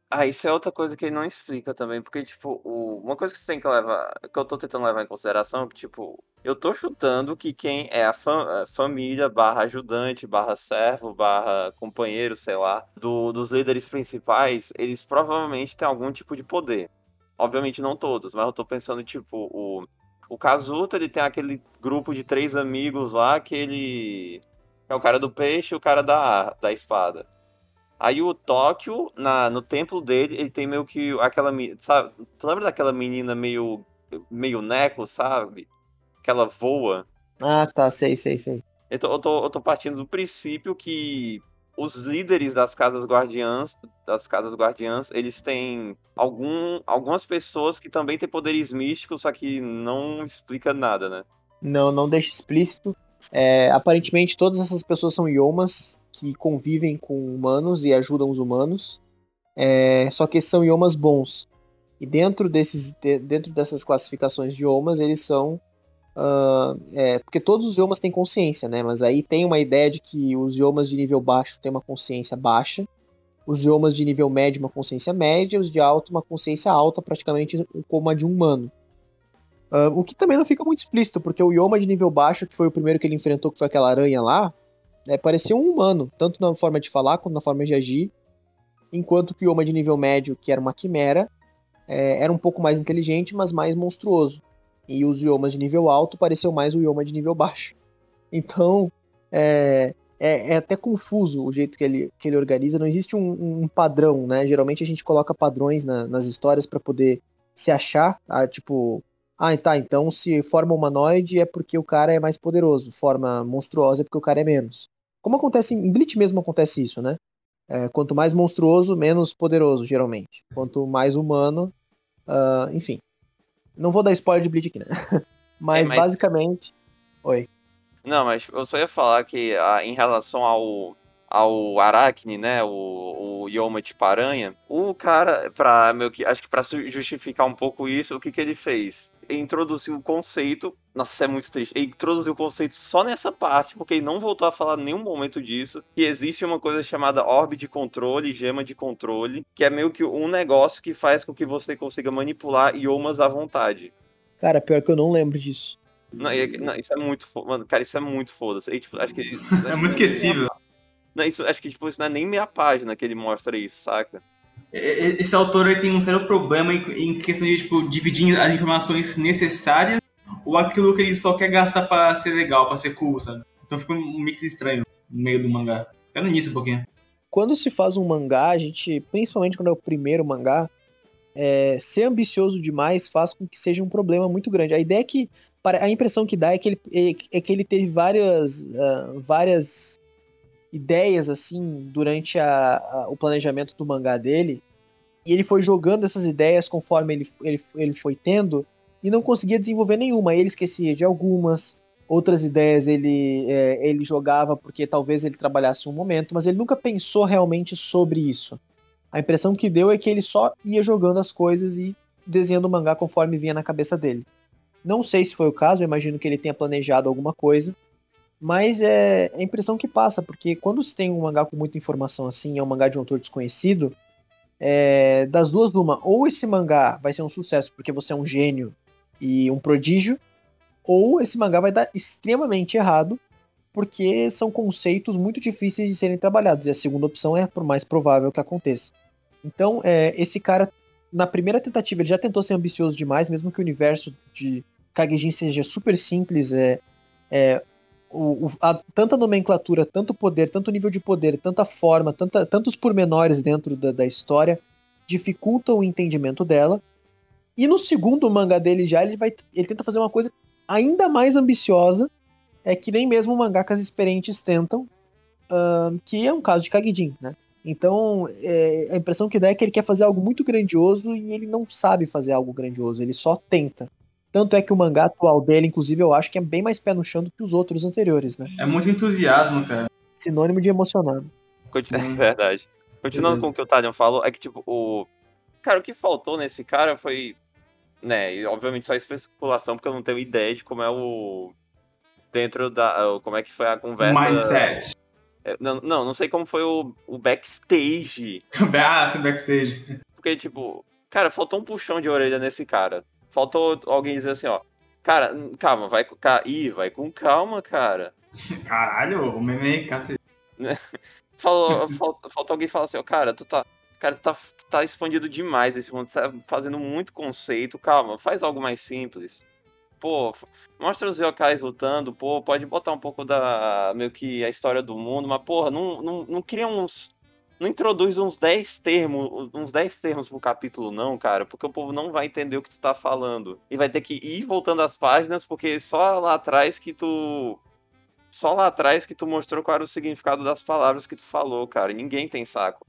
Ah, isso é outra coisa que ele não explica também, porque, tipo, o... uma coisa que você tem que levar, que eu tô tentando levar em consideração é que, tipo, eu tô chutando que quem é a, fam... família, barra ajudante, barra servo, barra companheiro, sei lá, do... dos líderes principais, eles provavelmente têm algum tipo de poder. Obviamente não todos, mas eu tô pensando, tipo, o, o Kazuto, ele tem aquele grupo de três amigos lá que ele é o cara do peixe e o cara da, da espada. Aí o Tóquio, na, no templo dele, ele tem meio que aquela. Sabe, tu lembra daquela menina meio. meio neco, sabe? Que ela voa. Ah, tá, sei, sei, sei. Eu tô, eu tô, eu tô partindo do princípio que os líderes das casas guardiãs, das casas guardiãs, eles têm algum, algumas pessoas que também têm poderes místicos, só que não explica nada, né? Não, não deixa explícito. É, aparentemente todas essas pessoas são iomas que convivem com humanos e ajudam os humanos. É, só que são iomas bons. E dentro, desses, dentro dessas classificações de iomas, eles são Uh, é, porque todos os Yomas têm consciência, né? Mas aí tem uma ideia de que os Yomas de nível baixo têm uma consciência baixa, os Yomas de nível médio uma consciência média, os de alto uma consciência alta, praticamente como a de um humano. Uh, o que também não fica muito explícito, porque o Yoma de nível baixo, que foi o primeiro que ele enfrentou, que foi aquela aranha lá, é, parecia um humano, tanto na forma de falar quanto na forma de agir, enquanto que o Yoma de nível médio, que era uma quimera, é, era um pouco mais inteligente, mas mais monstruoso. E os Yomas de nível alto pareciam mais o Yoma de nível baixo. Então, é, é, é, até confuso o jeito que ele, que ele organiza. Não existe um, um padrão, né? Geralmente a gente coloca padrões na, nas histórias para poder se achar. Ah, tipo, ah, tá, então se forma humanoide é porque o cara é mais poderoso, forma monstruosa é porque o cara é menos. Como acontece em Bleach mesmo acontece isso, né? É, quanto mais monstruoso, menos poderoso, geralmente. Quanto mais humano, uh, enfim. Não vou dar spoiler de Bleach aqui, né? mas, é, mas, basicamente. Oi. Não, mas eu só ia falar que ah, em relação ao, ao Aracne, né? O, o Yoma de Paranha, o cara, pra, meu, acho que para justificar um pouco isso, o que, que ele fez? introduziu o conceito. Nossa, é muito triste. Ele introduziu o conceito só nessa parte, porque ele não voltou a falar em nenhum momento disso. Que existe uma coisa chamada orbe de controle, gema de controle, que é meio que um negócio que faz com que você consiga manipular iomas à vontade. Cara, pior que eu não lembro disso. Não, não isso é muito foda. Cara, isso é muito foda. Tipo, acho que. é muito esquecível. Não, isso, acho que tipo, isso não é nem meia página que ele mostra isso, saca? Esse autor aí tem um sério problema em, questão de tipo, dividir as informações necessárias ou aquilo que ele só quer gastar pra ser legal, pra ser cool, sabe? Então fica um mix estranho no meio do mangá. Fica no início um pouquinho. Quando se faz um mangá, a gente, principalmente quando é o primeiro mangá, é, ser ambicioso demais faz com que seja um problema muito grande. A ideia é que, a impressão que dá é que ele, é, é que ele teve várias, uh, várias ideias assim durante a, a, o planejamento do mangá dele e ele foi jogando essas ideias conforme ele, ele, ele foi tendo e não conseguia desenvolver nenhuma. Ele esquecia de algumas, outras ideias ele, é, ele jogava porque talvez ele trabalhasse um momento, mas ele nunca pensou realmente sobre isso. A impressão que deu é que ele só ia jogando as coisas e desenhando o mangá conforme vinha na cabeça dele. Não sei se foi o caso, eu imagino que ele tenha planejado alguma coisa, mas é, é a impressão que passa, porque quando se tem um mangá com muita informação assim, é um mangá de um autor desconhecido, é, das duas, uma, ou esse mangá vai ser um sucesso porque você é um gênio e um prodígio, ou esse mangá vai dar extremamente errado porque são conceitos muito difíceis de serem trabalhados, e a segunda opção é por mais provável que aconteça. Então, é, esse cara, na primeira tentativa, ele já tentou ser ambicioso demais, mesmo que o universo de Kagejin seja super simples, é, é o, a, tanta nomenclatura, tanto poder, tanto nível de poder, tanta forma, tanta, tantos pormenores dentro da, da história dificultam o entendimento dela. E no segundo mangá dele já ele vai ele tenta fazer uma coisa ainda mais ambiciosa, é que nem mesmo mangakas experientes tentam, uh, que é um caso de Kagidin, né? Então, é, a impressão que dá é que ele quer fazer algo muito grandioso e ele não sabe fazer algo grandioso, ele só tenta. Tanto é que o mangá atual dele, inclusive, eu acho que é bem mais pé no chão do que os outros anteriores, né? É muito entusiasmo, cara. Sinônimo de emocionado. É verdade. Continuando Beleza. com o que o Talion falou, é que, tipo, o. Cara, o que faltou nesse cara foi. Né, e obviamente só especulação, porque eu não tenho ideia de como é o. Dentro da. Como é que foi a conversa. Mindset. É, não, não, não sei como foi o, o backstage. ah, sim, backstage. Porque, tipo, cara, faltou um puxão de orelha nesse cara. Faltou alguém dizer assim, ó. Cara, calma, vai com. Ih, vai com calma, cara. Caralho, o meme cacete. Falou, falta, falta alguém falar assim, ó, cara, tu tá. Cara, tu tá, tu tá expandido demais esse mundo, tu tá fazendo muito conceito, calma, faz algo mais simples. Pô, mostra os yokais lutando, pô, pode botar um pouco da. meio que a história do mundo, mas, porra, não, não, não cria uns não introduz uns 10 termos, uns 10 termos pro capítulo, não, cara, porque o povo não vai entender o que tu tá falando. E vai ter que ir voltando as páginas, porque só lá atrás que tu. Só lá atrás que tu mostrou qual era o significado das palavras que tu falou, cara. ninguém tem saco.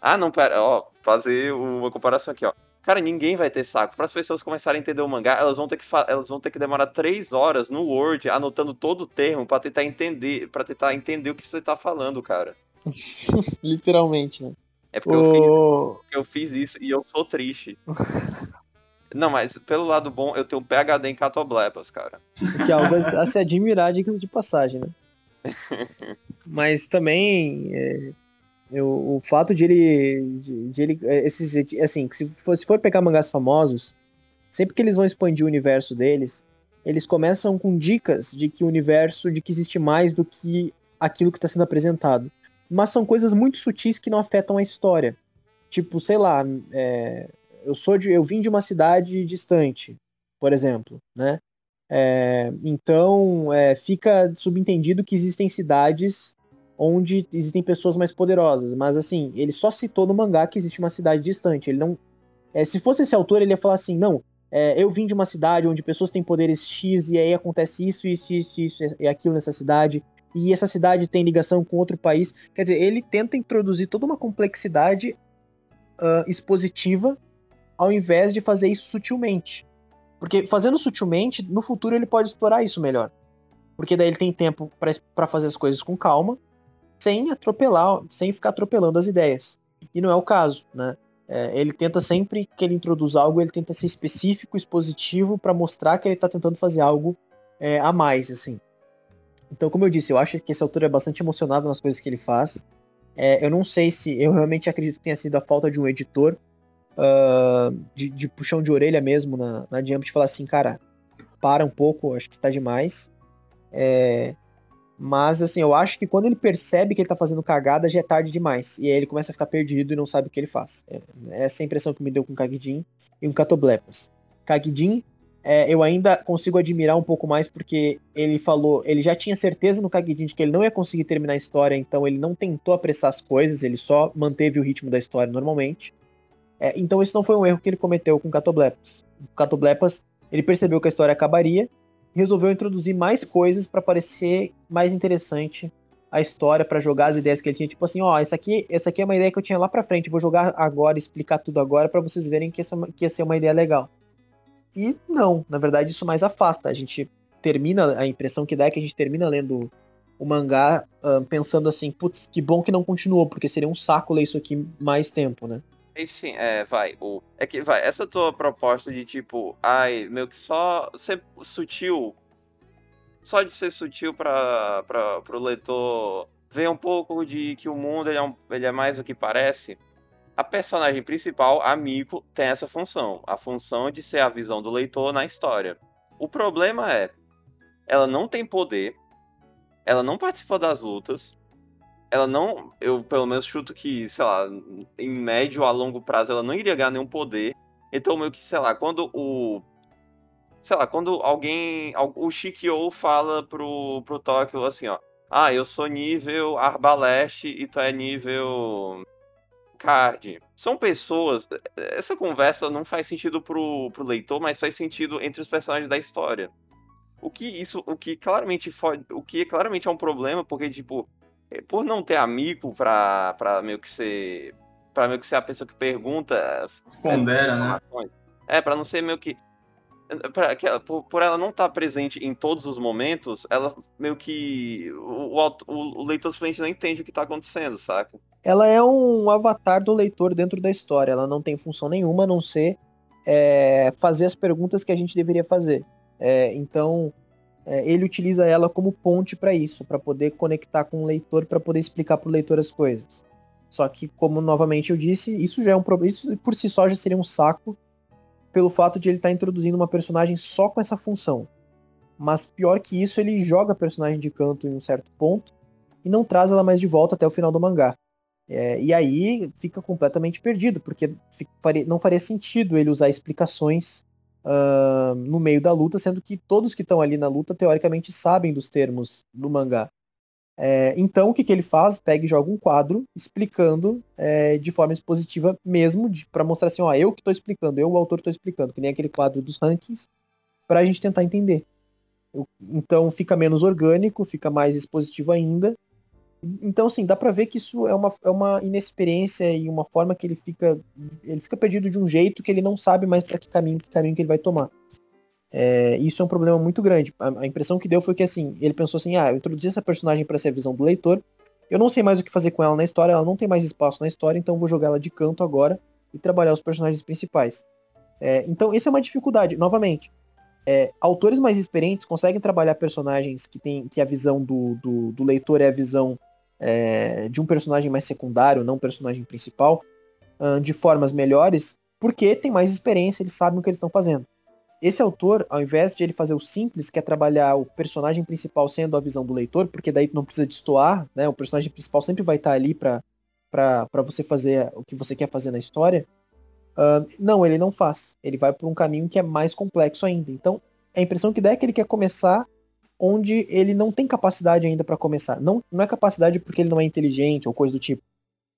Ah, não, pera, ó, fazer uma comparação aqui, ó. Cara, ninguém vai ter saco. Para as pessoas começarem a entender o mangá, elas vão ter que elas vão ter que demorar três horas no Word anotando todo o termo para tentar entender, para tentar entender o que você tá falando, cara. Literalmente, né? É porque, o... eu fiz, eu fiz isso e eu sou triste. Não, mas pelo lado bom, eu tenho um PHD em catoblepas, cara. Que é algo a se admirar, dicas de passagem, né? Mas também é, eu, o fato de ele. De, de ele é, esses, assim, se for, se for pegar mangás famosos, sempre que eles vão expandir o universo deles, eles começam com dicas de que o universo, de que existe mais do que aquilo que está sendo apresentado. Mas são coisas muito sutis que não afetam a história. Tipo, sei lá, é, eu sou de, eu vim de uma cidade distante, por exemplo, né? É, então é, fica subentendido que existem cidades onde existem pessoas mais poderosas, mas assim ele só citou no mangá que existe uma cidade distante. Ele não, é, se fosse esse autor ele ia falar assim, não, é, eu vim de uma cidade onde pessoas têm poderes X e aí acontece isso, isso, isso, isso e aquilo nessa cidade e essa cidade tem ligação com outro país. Quer dizer, ele tenta introduzir toda uma complexidade uh, expositiva ao invés de fazer isso sutilmente. Porque fazendo sutilmente, no futuro ele pode explorar isso melhor. Porque daí ele tem tempo para fazer as coisas com calma, sem atropelar, sem ficar atropelando as ideias. E não é o caso, né? É, ele tenta sempre que ele introduz algo, ele tenta ser específico, expositivo, para mostrar que ele está tentando fazer algo é, a mais, assim. Então, como eu disse, eu acho que esse autor é bastante emocionado nas coisas que ele faz. É, eu não sei se, eu realmente acredito que tenha sido a falta de um editor, uh, de, de, puxão de orelha mesmo na, na Jump, de falar assim, cara, para um pouco, acho que tá demais. É, mas, assim, eu acho que quando ele percebe que ele tá fazendo cagada, já é tarde demais. E aí ele começa a ficar perdido e não sabe o que ele faz. É, essa é a impressão que me deu com o Kagdin e o Catoblepas. Kagdin, é, eu ainda consigo admirar um pouco mais porque ele falou, ele já tinha certeza no Kagdin de que ele não ia conseguir terminar a história, então ele não tentou apressar as coisas, ele só manteve o ritmo da história normalmente. É, então esse não foi um erro que ele cometeu com Catoblepas. Catoblepas, ele percebeu que a história acabaria e resolveu introduzir mais coisas para parecer mais interessante a história, para jogar as ideias que ele tinha. Tipo assim, ó, essa aqui, essa aqui é uma ideia que eu tinha lá para frente, vou jogar agora, explicar tudo agora para vocês verem que, essa, que ia ser uma ideia legal. E não, na verdade isso mais afasta. A gente termina, a impressão que dá é que a gente termina lendo o mangá uh, pensando assim, putz, que bom que não continuou, porque seria um saco ler isso aqui mais tempo, né? E sim, é, vai. O, é que, vai, essa tua proposta de tipo, ai, meio que só ser sutil, só de ser sutil para o leitor ver um pouco de que o mundo ele é, um, ele é mais do que parece. A personagem principal, a Miko, tem essa função. A função de ser a visão do leitor na história. O problema é, ela não tem poder, ela não participa das lutas, ela não. Eu pelo menos chuto que, sei lá, em médio a longo prazo ela não iria ganhar nenhum poder. Então, meio que, sei lá, quando o. Sei lá, quando alguém. O Shikyo fala pro, pro Tóquio assim, ó. Ah, eu sou nível Arbaleste e tu é nível. Card. São pessoas. Essa conversa não faz sentido pro, pro leitor, mas faz sentido entre os personagens da história. O que isso, o que claramente foi, o que claramente é um problema, porque tipo, por não ter amigo pra, pra meio que ser. Pra meio que ser a pessoa que pergunta. Pondera, né? É, pra não ser meio que. Pra, que ela, por, por, ela não estar tá presente em todos os momentos, ela meio que. O, o, o leitor simplesmente não entende o que tá acontecendo, saca? Ela é um avatar do leitor dentro da história. Ela não tem função nenhuma a não ser é, fazer as perguntas que a gente deveria fazer. É, então, é, ele utiliza ela como ponte para isso, para poder conectar com o leitor, para poder explicar para o leitor as coisas. Só que, como novamente eu disse, isso já é um problema. Isso por si só já seria um saco, pelo fato de ele estar tá introduzindo uma personagem só com essa função. Mas pior que isso, ele joga a personagem de canto em um certo ponto e não traz ela mais de volta até o final do mangá. É, e aí fica completamente perdido, porque não faria sentido ele usar explicações uh, no meio da luta, sendo que todos que estão ali na luta, teoricamente, sabem dos termos do mangá. É, então, o que, que ele faz? Pega e joga um quadro explicando é, de forma expositiva mesmo, para mostrar assim: ó, eu que estou explicando, eu, o autor, estou explicando, que nem aquele quadro dos rankings, para a gente tentar entender. Eu, então, fica menos orgânico, fica mais expositivo ainda, então, assim, dá para ver que isso é uma, é uma inexperiência e uma forma que ele fica ele fica perdido de um jeito que ele não sabe mais para que caminho, que caminho que ele vai tomar. É, isso é um problema muito grande. A, a, impressão que deu foi que, assim, ele pensou assim, ah, eu introduzi essa personagem para ser a visão do leitor, eu não sei mais o que fazer com ela na história, ela não tem mais espaço na história, então vou jogar ela de canto agora e trabalhar os personagens principais. É, então, essa é uma dificuldade. Novamente, é, autores mais experientes conseguem trabalhar personagens que tem que a visão do, do, do leitor é a visão é, de um personagem mais secundário, não um personagem principal, uh, de formas melhores, porque tem mais experiência, eles sabem o que eles estão fazendo. Esse autor, ao invés de ele fazer o simples, que é trabalhar o personagem principal sendo a visão do leitor, porque daí não precisa destoar, né? O personagem principal sempre vai estar ali para para você fazer o que você quer fazer na história. Uh, não, ele não faz. Ele vai por um caminho que é mais complexo ainda. Então, a impressão que dá é que ele quer começar onde ele não tem capacidade ainda para começar. Não, não é capacidade porque ele não é inteligente ou coisa do tipo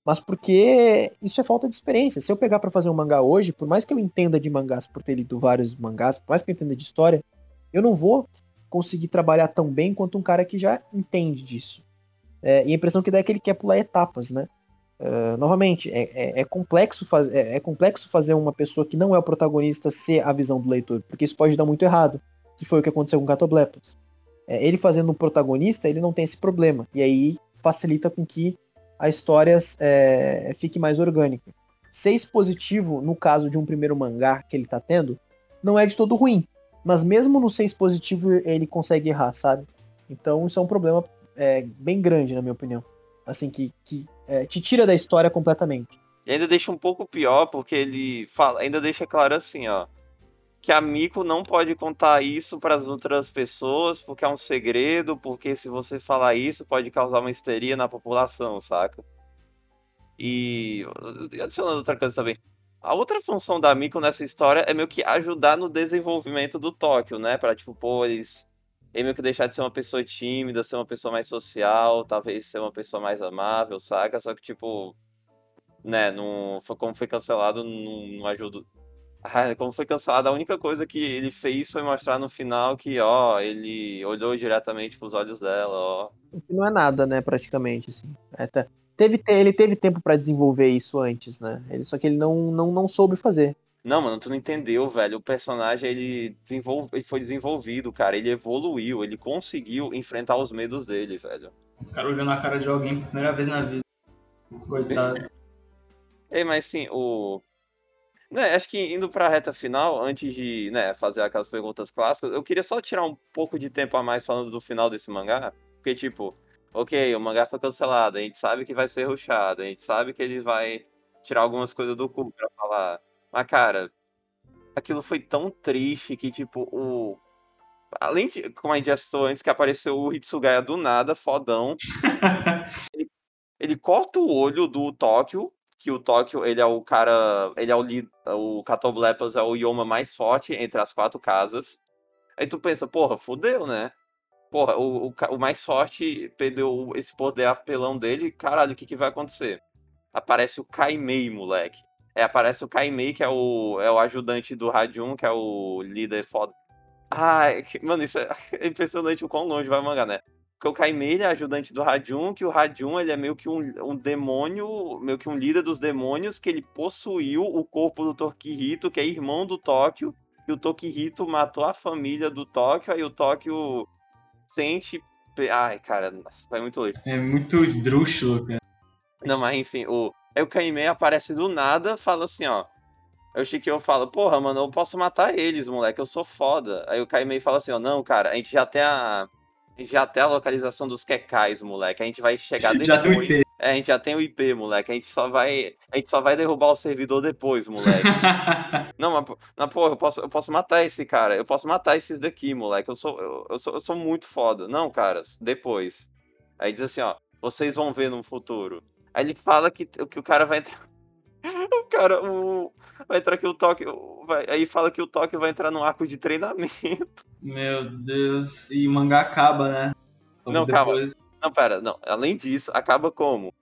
mas porque isso é falta de experiência. Se eu pegar para fazer um mangá hoje, por mais que eu entenda de mangás por ter lido vários mangás, por mais que eu entenda de história, eu não vou conseguir trabalhar tão bem quanto um cara que já entende disso. É, e a impressão que dá é que ele quer pular etapas, né? Uh, novamente, é, é, é complexo faz, é, é, complexo fazer uma pessoa que não é o protagonista ser a visão do leitor, porque isso pode dar muito errado, que foi o que aconteceu com Catoblepas. É, ele fazendo o protagonista, ele não tem esse problema, e aí facilita com que a história é, fique mais orgânica. Ser expositivo, no caso de um primeiro mangá que ele tá tendo, não é de todo ruim. Mas mesmo no ser expositivo, ele consegue errar, sabe? Então isso é um problema é, bem grande, na minha opinião. Assim, que, que é, te tira da história completamente. E ainda deixa um pouco pior, porque ele fala, ainda deixa claro assim, ó que a Miko não pode contar isso para as outras pessoas porque é um segredo, porque se você falar isso pode causar uma histeria na população, saca? E adicionando outra coisa também. A outra função da Miko nessa história é meio que ajudar no desenvolvimento do Tóquio, né? Pra, tipo, pô, eles. Ele meio que deixar de ser uma pessoa tímida, ser uma pessoa mais social, talvez ser uma pessoa mais amável, saca? Só que, tipo. Né, não, como foi cancelado, não, não ajuda ah, como foi cancelado, a única coisa que ele fez foi mostrar no final que, ó, ele olhou diretamente pros olhos dela, ó. Não é nada, né, praticamente, assim. É, tá. teve, ele teve tempo para desenvolver isso antes, né? Ele, só que ele não, não, não soube fazer. Não, mano, tu não entendeu, velho. O personagem, ele, desenvolve, ele foi desenvolvido, cara. Ele evoluiu, ele conseguiu enfrentar os medos dele, velho. O cara olhando a cara de alguém por primeira vez na vida. Coitado. Ei, mas sim, o né, acho que indo para a reta final, antes de né, fazer aquelas perguntas clássicas, eu queria só tirar um pouco de tempo a mais falando do final desse mangá. Porque, tipo, ok, o mangá foi cancelado, a gente sabe que vai ser ruxado, a gente sabe que ele vai tirar algumas coisas do cu pra falar. Mas, cara, aquilo foi tão triste que, tipo, o. Além de, como a gente já citou antes, que apareceu o Hitsugaya do nada, fodão. ele, ele corta o olho do Tóquio que o Tóquio, ele é o cara, ele é o o Catoblepas é o Yoma mais forte entre as quatro casas. Aí tu pensa, porra, fudeu, né? Porra, o, o, o mais forte perdeu esse poder apelão dele, caralho, o que que vai acontecer? Aparece o Kaimei, moleque. É, aparece o Kaimei, que é o, é o ajudante do Radium, que é o líder foda. Ai, mano, isso é impressionante o quão longe vai o mangá, né? Porque o Kaimei é ajudante do Radium, que o Radium ele é meio que um, um demônio, meio que um líder dos demônios, que ele possuiu o corpo do Tokihito, que é irmão do Tóquio, e o Tokihito matou a família do Tóquio, aí o Tóquio sente. Ai, cara, nossa, vai muito longe. É muito esdrúxulo, cara. Não, mas enfim, o... aí o Kaimei aparece do nada, fala assim, ó. Aí o Shikyo fala, porra, mano, eu posso matar eles, moleque, eu sou foda. Aí o Kaimei fala assim, ó, não, cara, a gente já tem a já tem a localização dos Kekais, moleque. A gente vai chegar depois. Já tem o IP. É, a gente já tem o IP, moleque. A gente só vai. A gente só vai derrubar o servidor depois, moleque. não, mas, mas porra, eu posso, eu posso matar esse cara. Eu posso matar esses daqui, moleque. Eu sou, eu, eu sou, eu sou muito foda. Não, cara, depois. Aí diz assim, ó. Vocês vão ver no futuro. Aí ele fala que, que o cara vai entrar. O cara, o. Vai entrar aqui o toque. Vai, aí fala que o toque vai entrar no arco de treinamento. Meu Deus. E o mangá acaba, né? não, depois... calma. Não, pera, não. Além disso, acaba como?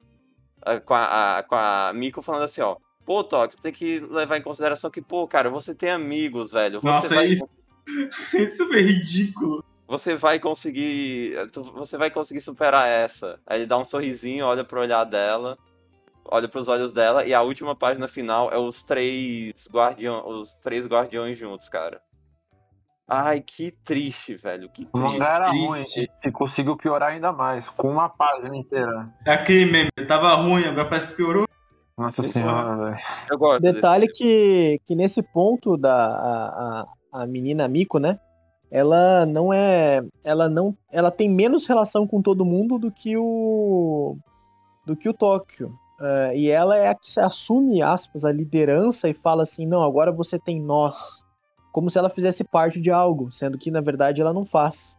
Com a, a, com a Miko falando assim, ó. Pô, Toque, tem que levar em consideração que, pô, cara, você tem amigos, velho. Você Nossa, vai... isso... isso é ridículo. Você vai conseguir. Você vai conseguir superar essa. Aí ele dá um sorrisinho, olha pro olhar dela olha para os olhos dela e a última página final é os três guardiões, os três guardiões juntos, cara. Ai, que triste, velho. Que triste. O mangá era ruim e conseguiu piorar ainda mais, com uma página inteira. É aquele meme, tava ruim, agora parece que piorou. Nossa Isso senhora, velho. Eu gosto. Detalhe desse- que, que nesse ponto da a, a, a menina Miko, né? Ela não é. Ela não. Ela tem menos relação com todo mundo do que o. do que o Tóquio. Eh, e ela é a que assume, aspas, a liderança e fala assim: não, agora você tem nós. Como se ela fizesse parte de algo, sendo que na verdade ela não faz.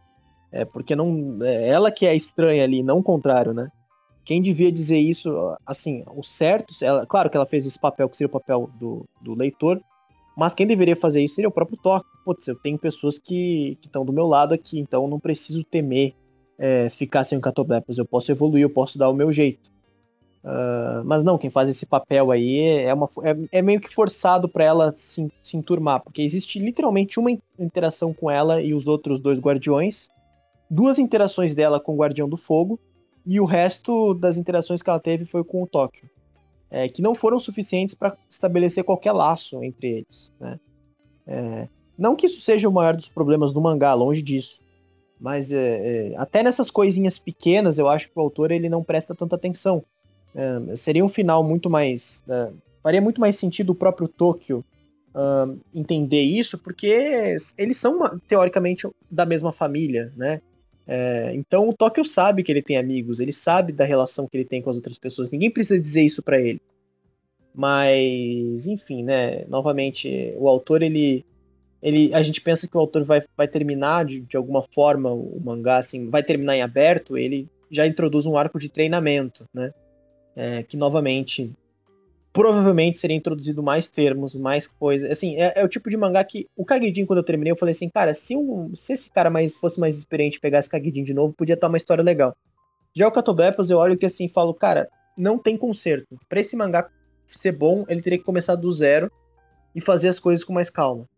É porque não. É ela que é estranha ali, não o contrário, né? Quem devia dizer isso, assim, o certo, ela, claro que ela fez esse papel que seria o papel do, do leitor, mas quem deveria fazer isso seria o próprio Tóquio. Putz, eu tenho pessoas que estão do meu lado aqui, então eu não preciso temer é, ficar sem o Catoblepas. Eu posso evoluir, eu posso dar o meu jeito. Ah, mas não, quem faz esse papel aí é, uma, é, é meio que forçado para ela se, se enturmar, porque existe literalmente uma in- interação com ela e os outros dois guardiões, duas interações dela com o Guardião do Fogo, e o resto das interações que ela teve foi com o Tóquio. É, que não foram suficientes para estabelecer qualquer laço entre eles. Né? É, não que isso seja o maior dos problemas do mangá, longe disso. Mas é, é, até nessas coisinhas pequenas, eu acho que o autor ele não presta tanta atenção. É, seria um final muito mais. é, faria muito mais sentido o próprio Tóquio ah, entender isso, porque eles são, teoricamente, da mesma família, né? É, então o Tóquio sabe que ele tem amigos, ele sabe da relação que ele tem com as outras pessoas. Ninguém precisa dizer isso pra ele. Mas, enfim, né? Novamente, o autor ele, ele, a gente pensa que o autor vai, vai terminar de, de alguma forma o mangá, assim, vai terminar em aberto. Ele já introduz um arco de treinamento, né? É, que novamente provavelmente seria introduzido mais termos, mais coisas. Assim, é, é o tipo de mangá que o Kagejin, quando eu terminei, eu falei assim, cara, se, um, se esse cara mais, fosse mais experiente pegasse Kagejin de novo, podia estar uma história legal. Já o Catoblepas, eu olho que assim, falo, cara, não tem conserto. Pra esse mangá ser bom, ele teria que começar do zero e fazer as coisas com mais calma.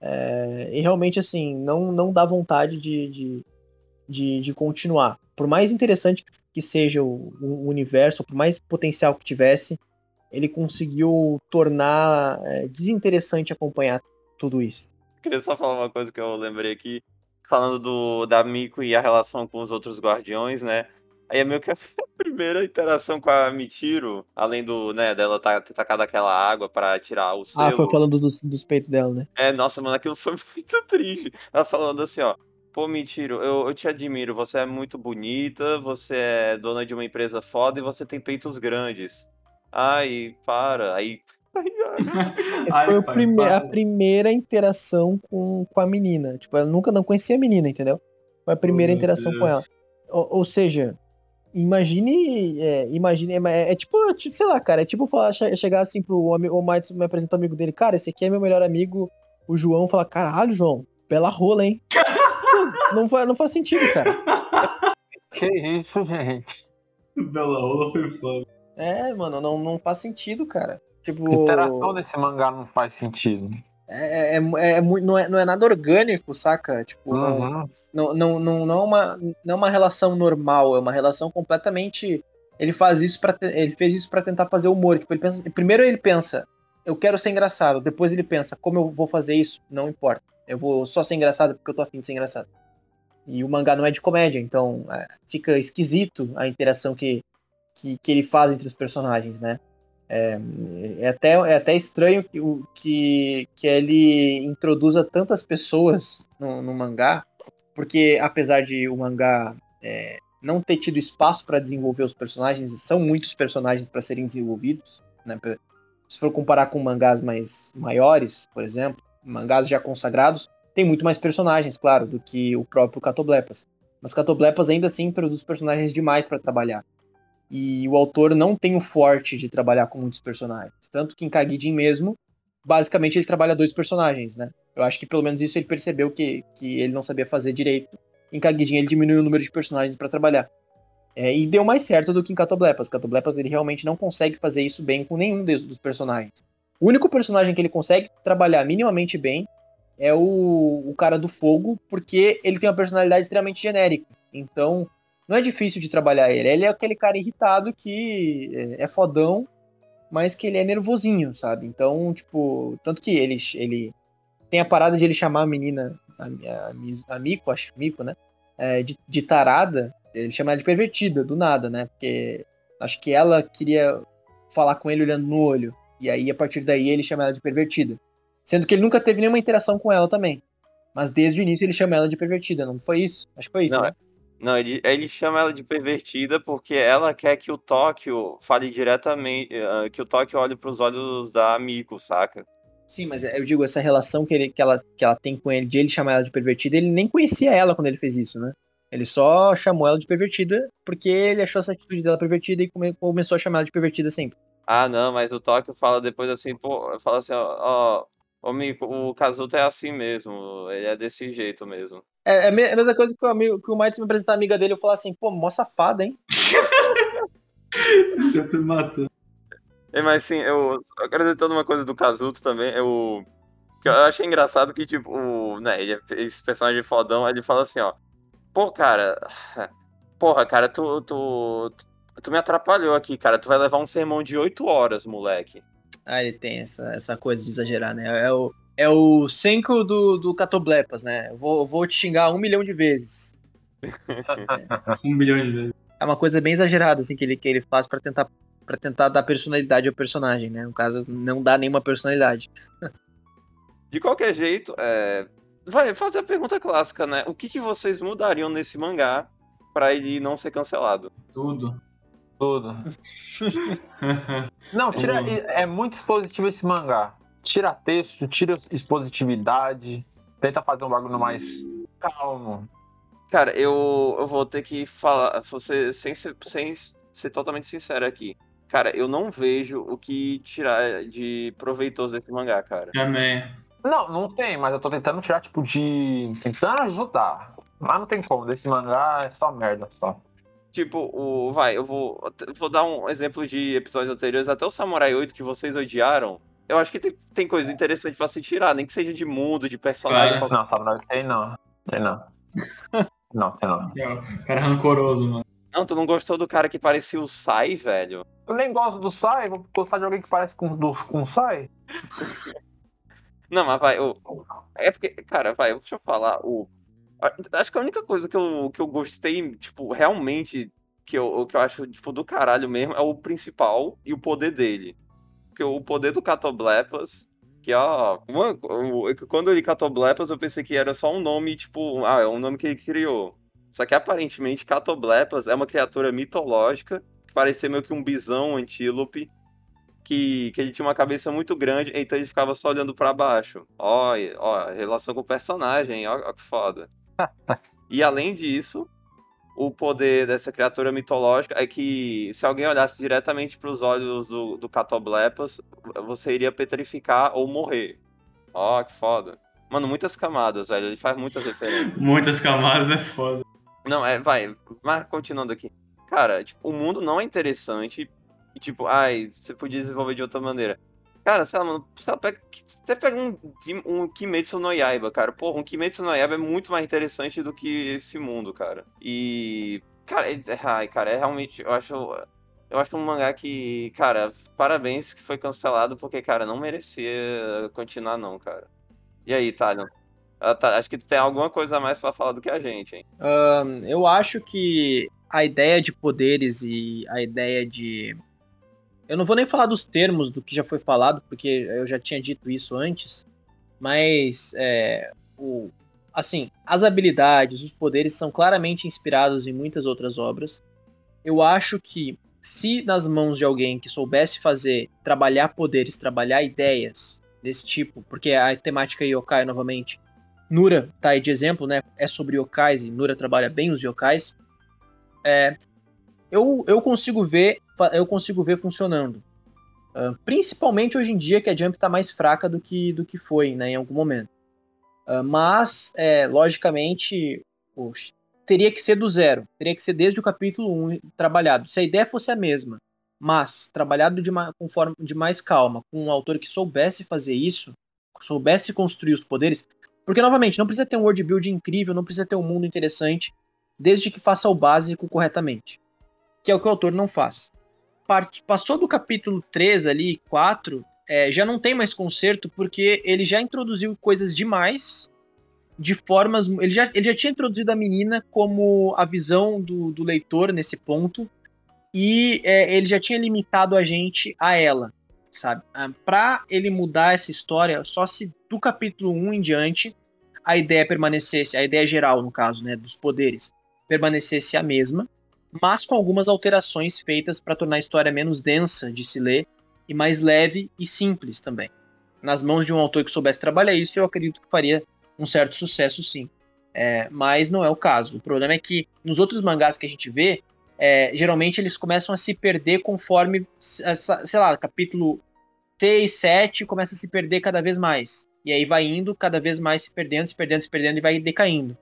É, e realmente, assim, não, não dá vontade de, de, de, de continuar. Por mais interessante que seja o, o universo, por mais potencial que tivesse, ele conseguiu tornar é, desinteressante acompanhar tudo isso. Queria só falar uma coisa que eu lembrei aqui, falando do da Miko e a relação com os outros guardiões, né? Aí é meio que a primeira interação com a Michiro, além do, né, dela tá, ter tacado aquela água pra tirar o selo. Ah, foi falando dos, dos peitos dela, né? É, nossa, mano, aquilo foi muito triste. Ela falando assim, ó. Pô, Michiro, eu, eu te admiro, você é muito bonita, você é dona de uma empresa foda e você tem peitos grandes. Ai, para. Aí. Essa Ai, foi pai, prime- para. a primeira interação com, com a menina. Tipo, ela nunca não conhecia a menina, entendeu? Foi a primeira Oh, interação com Deus. ela. Ou, ou seja, imagine. É, imagine. É, é tipo, ti- sei lá, cara. É tipo falar, che- chegar assim pro amigo, o Matos me apresentar o amigo dele. Cara, esse aqui é meu melhor amigo, o João. Falar, caralho, João, bela rola, hein? Não, faz, não faz sentido, cara. Que isso, gente? Bela Ola foi foda. É, mano, não, não faz sentido, cara. Tipo. A interação desse mangá não faz sentido. É, é, é, é muito- não, é, não é nada orgânico, saca? Tipo, não, Uhum. não, não, não, não, é uma, não é uma relação normal, é uma relação completamente. Ele faz isso para ele fez isso para tentar fazer humor. Tipo, ele pensa, primeiro ele pensa, eu quero ser engraçado. Depois ele pensa, como eu vou fazer isso? Não importa. Eu vou só ser engraçado porque eu tô afim de ser engraçado. E o mangá não é de comédia, então é, fica esquisito a interação que, que, que ele faz entre os personagens, né? É, é, até, é até estranho que, que, que ele introduza tantas pessoas no, no mangá, porque apesar de o mangá é, não ter tido espaço para desenvolver os personagens, são muitos personagens para serem desenvolvidos, né? Se for comparar com mangás mais maiores, por exemplo, mangás já consagrados, tem muito mais personagens, claro, do que o próprio Catoblepas. Mas Catoblepas ainda assim produz personagens demais para trabalhar. E o autor não tem o forte de trabalhar com muitos personagens. Tanto que em Kagidin mesmo, basicamente ele trabalha dois personagens, né? Eu acho que pelo menos isso ele percebeu que, que ele não sabia fazer direito. Em Kagidin ele diminuiu o número de personagens para trabalhar. É, e deu mais certo do que em Catoblepas. Catoblepas ele realmente não consegue fazer isso bem com nenhum dos, personagens. O único personagem que ele consegue trabalhar minimamente bem é o, o cara do fogo, porque ele tem uma personalidade extremamente genérica. Então, não é difícil de trabalhar ele. Ele é aquele cara irritado que é, é fodão, mas que ele é nervosinho, sabe? Então, tipo, tanto que ele, ele tem a parada de ele chamar a menina, a, a, a Miko, acho Miko, né? É, de, de tarada, ele chama ela de pervertida, do nada, né? Porque acho que ela queria falar com ele olhando no olho. E aí, a partir daí, ele chama ela de pervertida. Sendo que ele nunca teve nenhuma interação com ela também. Mas desde o início ele chama ela de pervertida, não foi isso? Acho que foi isso, Não, né? Não, ele, ele chama ela de pervertida porque ela quer que o Tóquio fale diretamente, ah, que o Tóquio olhe pros olhos da Miko, saca? Sim, mas eu digo, essa relação que, ele, que, ela, que ela tem com ele, de ele chamar ela de pervertida, ele nem conhecia ela quando ele fez isso, né? Ele só chamou ela de pervertida porque ele achou essa atitude dela pervertida e come- começou a chamar ela de pervertida sempre. Ah, não, mas o Tóquio fala depois assim, pô, fala assim, ó, ó, ô Miko, o Kazuto é assim mesmo, ele é desse jeito mesmo. É, é a me- a mesma coisa que o, amigo, que o Mites me apresentar a amiga dele, eu falar assim, pô, mó safada, hein? Eu tô me matando. É, mas assim, eu acreditando uma coisa do Kazuto também, eu, que eu achei engraçado que, tipo, o, né, ele é esse personagem fodão, ele fala assim, ó, pô, cara, porra, cara, tu, tu, tu, tu me atrapalhou aqui, cara, tu vai levar um sermão de oito horas, moleque. Ah, ele tem essa, essa coisa de exagerar, né? É o, é o Senko do, do Catoblepas, né? Eu vou, vou te xingar um milhão de vezes. Um milhão de vezes. É uma coisa bem exagerada, assim, que ele, que ele faz pra tentar, pra tentar dar personalidade ao personagem, né? No caso, não dá nenhuma personalidade. De qualquer jeito, é, vai fazer a pergunta clássica, né, o que, que vocês mudariam nesse mangá pra ele não ser cancelado? Tudo. Tudo. Não, tira, Uhum. é muito expositivo esse mangá. Tira texto, tira expositividade, tenta fazer um bagulho mais calmo. Cara, eu, eu vou ter que falar, você sem ser, sem ser totalmente sincero aqui. Cara, eu não vejo o que tirar de proveitoso desse mangá, cara. Também. Não, não tem, mas eu tô tentando tirar, tipo, de. tentando ajudar. Mas não tem como, desse mangá é só merda só. Tipo, o. Vai, eu vou. Vou dar um exemplo de episódios anteriores, até o Samurai 8 que vocês odiaram. Eu acho que tem, tem coisa interessante pra se tirar, nem que seja de mundo, de personagem. Cara. Não, sabe, não tem não. Tem não. Não, tem não. O cara rancoroso, mano. Não, tu não gostou do cara que parecia o Sai, velho? Eu nem gosto do Sai, vou gostar de alguém que parece com, do, com o Sai. Não, mas vai, o. É porque, cara, vai, deixa eu falar. O... Acho que a única coisa que eu, que eu gostei, tipo, realmente, que eu, que eu acho, tipo, do caralho mesmo, é o principal e o poder dele. Porque o poder do Catoblepas, que, ó, uma- o- quando eu li Catoblepas, eu pensei que era só um nome, tipo, ah, é um nome que ele criou. Só que aparentemente Catoblepas é uma criatura mitológica, que parecia meio que um bisão, um antílope, que, que ele tinha uma cabeça muito grande, então ele ficava só olhando pra baixo. Ó, ó, relação com o personagem, ó, ó que foda. E além disso, o poder dessa criatura mitológica é que se alguém olhasse diretamente pros olhos do, do Catoblepas, você iria petrificar ou morrer. Ó, que foda. Mano, muitas camadas, velho. Ele faz muitas referências. Muitas camadas é foda. Não, é, vai, mas continuando aqui. Cara, tipo, o mundo não é interessante. E, tipo, ai, você podia desenvolver de outra maneira. Cara, sei lá, mano, sei lá, pega, você pega um, um Kimetsu no Yaiba, cara. Porra, um Kimetsu no Yaiba é muito mais interessante do que esse mundo, cara. E. Cara, é, é- ai, cara, é realmente. Eu acho. Eu acho um mangá que, cara, parabéns que foi cancelado, porque, cara, não merecia continuar, não, cara. E aí, Thalion? Ah, tá, acho que tu tem alguma coisa a mais pra falar do que a gente, hein? Ahn, eu acho que a ideia de poderes e a ideia de. Eu não vou nem falar dos termos do que já foi falado, porque eu já tinha dito isso antes, mas é, o, assim, as habilidades, os poderes são claramente inspirados em muitas outras obras. Eu acho que se nas mãos de alguém que soubesse fazer, trabalhar poderes, trabalhar ideias desse tipo, porque a temática yokai novamente Nura tá aí de exemplo, né? É sobre yokais e Nura trabalha bem os yokais. É, eu, eu consigo ver, eu consigo ver funcionando. Ah, principalmente hoje em dia que a Jump tá mais fraca do que do que foi, né, em algum momento. Ah, mas, é, logicamente, poxa, teria que ser do zero, teria que ser desde o capítulo 1 trabalhado. Se a ideia fosse a mesma, mas trabalhado de, ma- com forma, de mais calma, com um autor que soubesse fazer isso, soubesse construir os poderes, porque, novamente, não precisa ter um world build incrível, não precisa ter um mundo interessante, desde que faça o básico corretamente. Que é o que o autor não faz. Part- Passou do capítulo 3 ali, 4, é, já não tem mais conserto, porque ele já introduziu coisas demais, de formas. Ele já, ele já tinha introduzido a menina como a visão do, do leitor nesse ponto. e é, ele já tinha limitado a gente a ela, sabe? Ah, Pra ele mudar essa história, só se do capítulo 1 em diante a ideia permanecesse, a ideia geral, no caso, né, dos poderes, permanecesse a mesma, mas com algumas alterações feitas para tornar a história menos densa de se ler e mais leve e simples também. Nas mãos de um autor que soubesse trabalhar isso, eu acredito que faria um certo sucesso, sim. É, mas não é o caso. O problema é que nos outros mangás que a gente vê, é, geralmente eles começam a se perder conforme, sei lá, capítulo 6, 7 começa a se perder cada vez mais. E aí vai indo cada vez mais se perdendo, se perdendo, se perdendo e vai decaindo.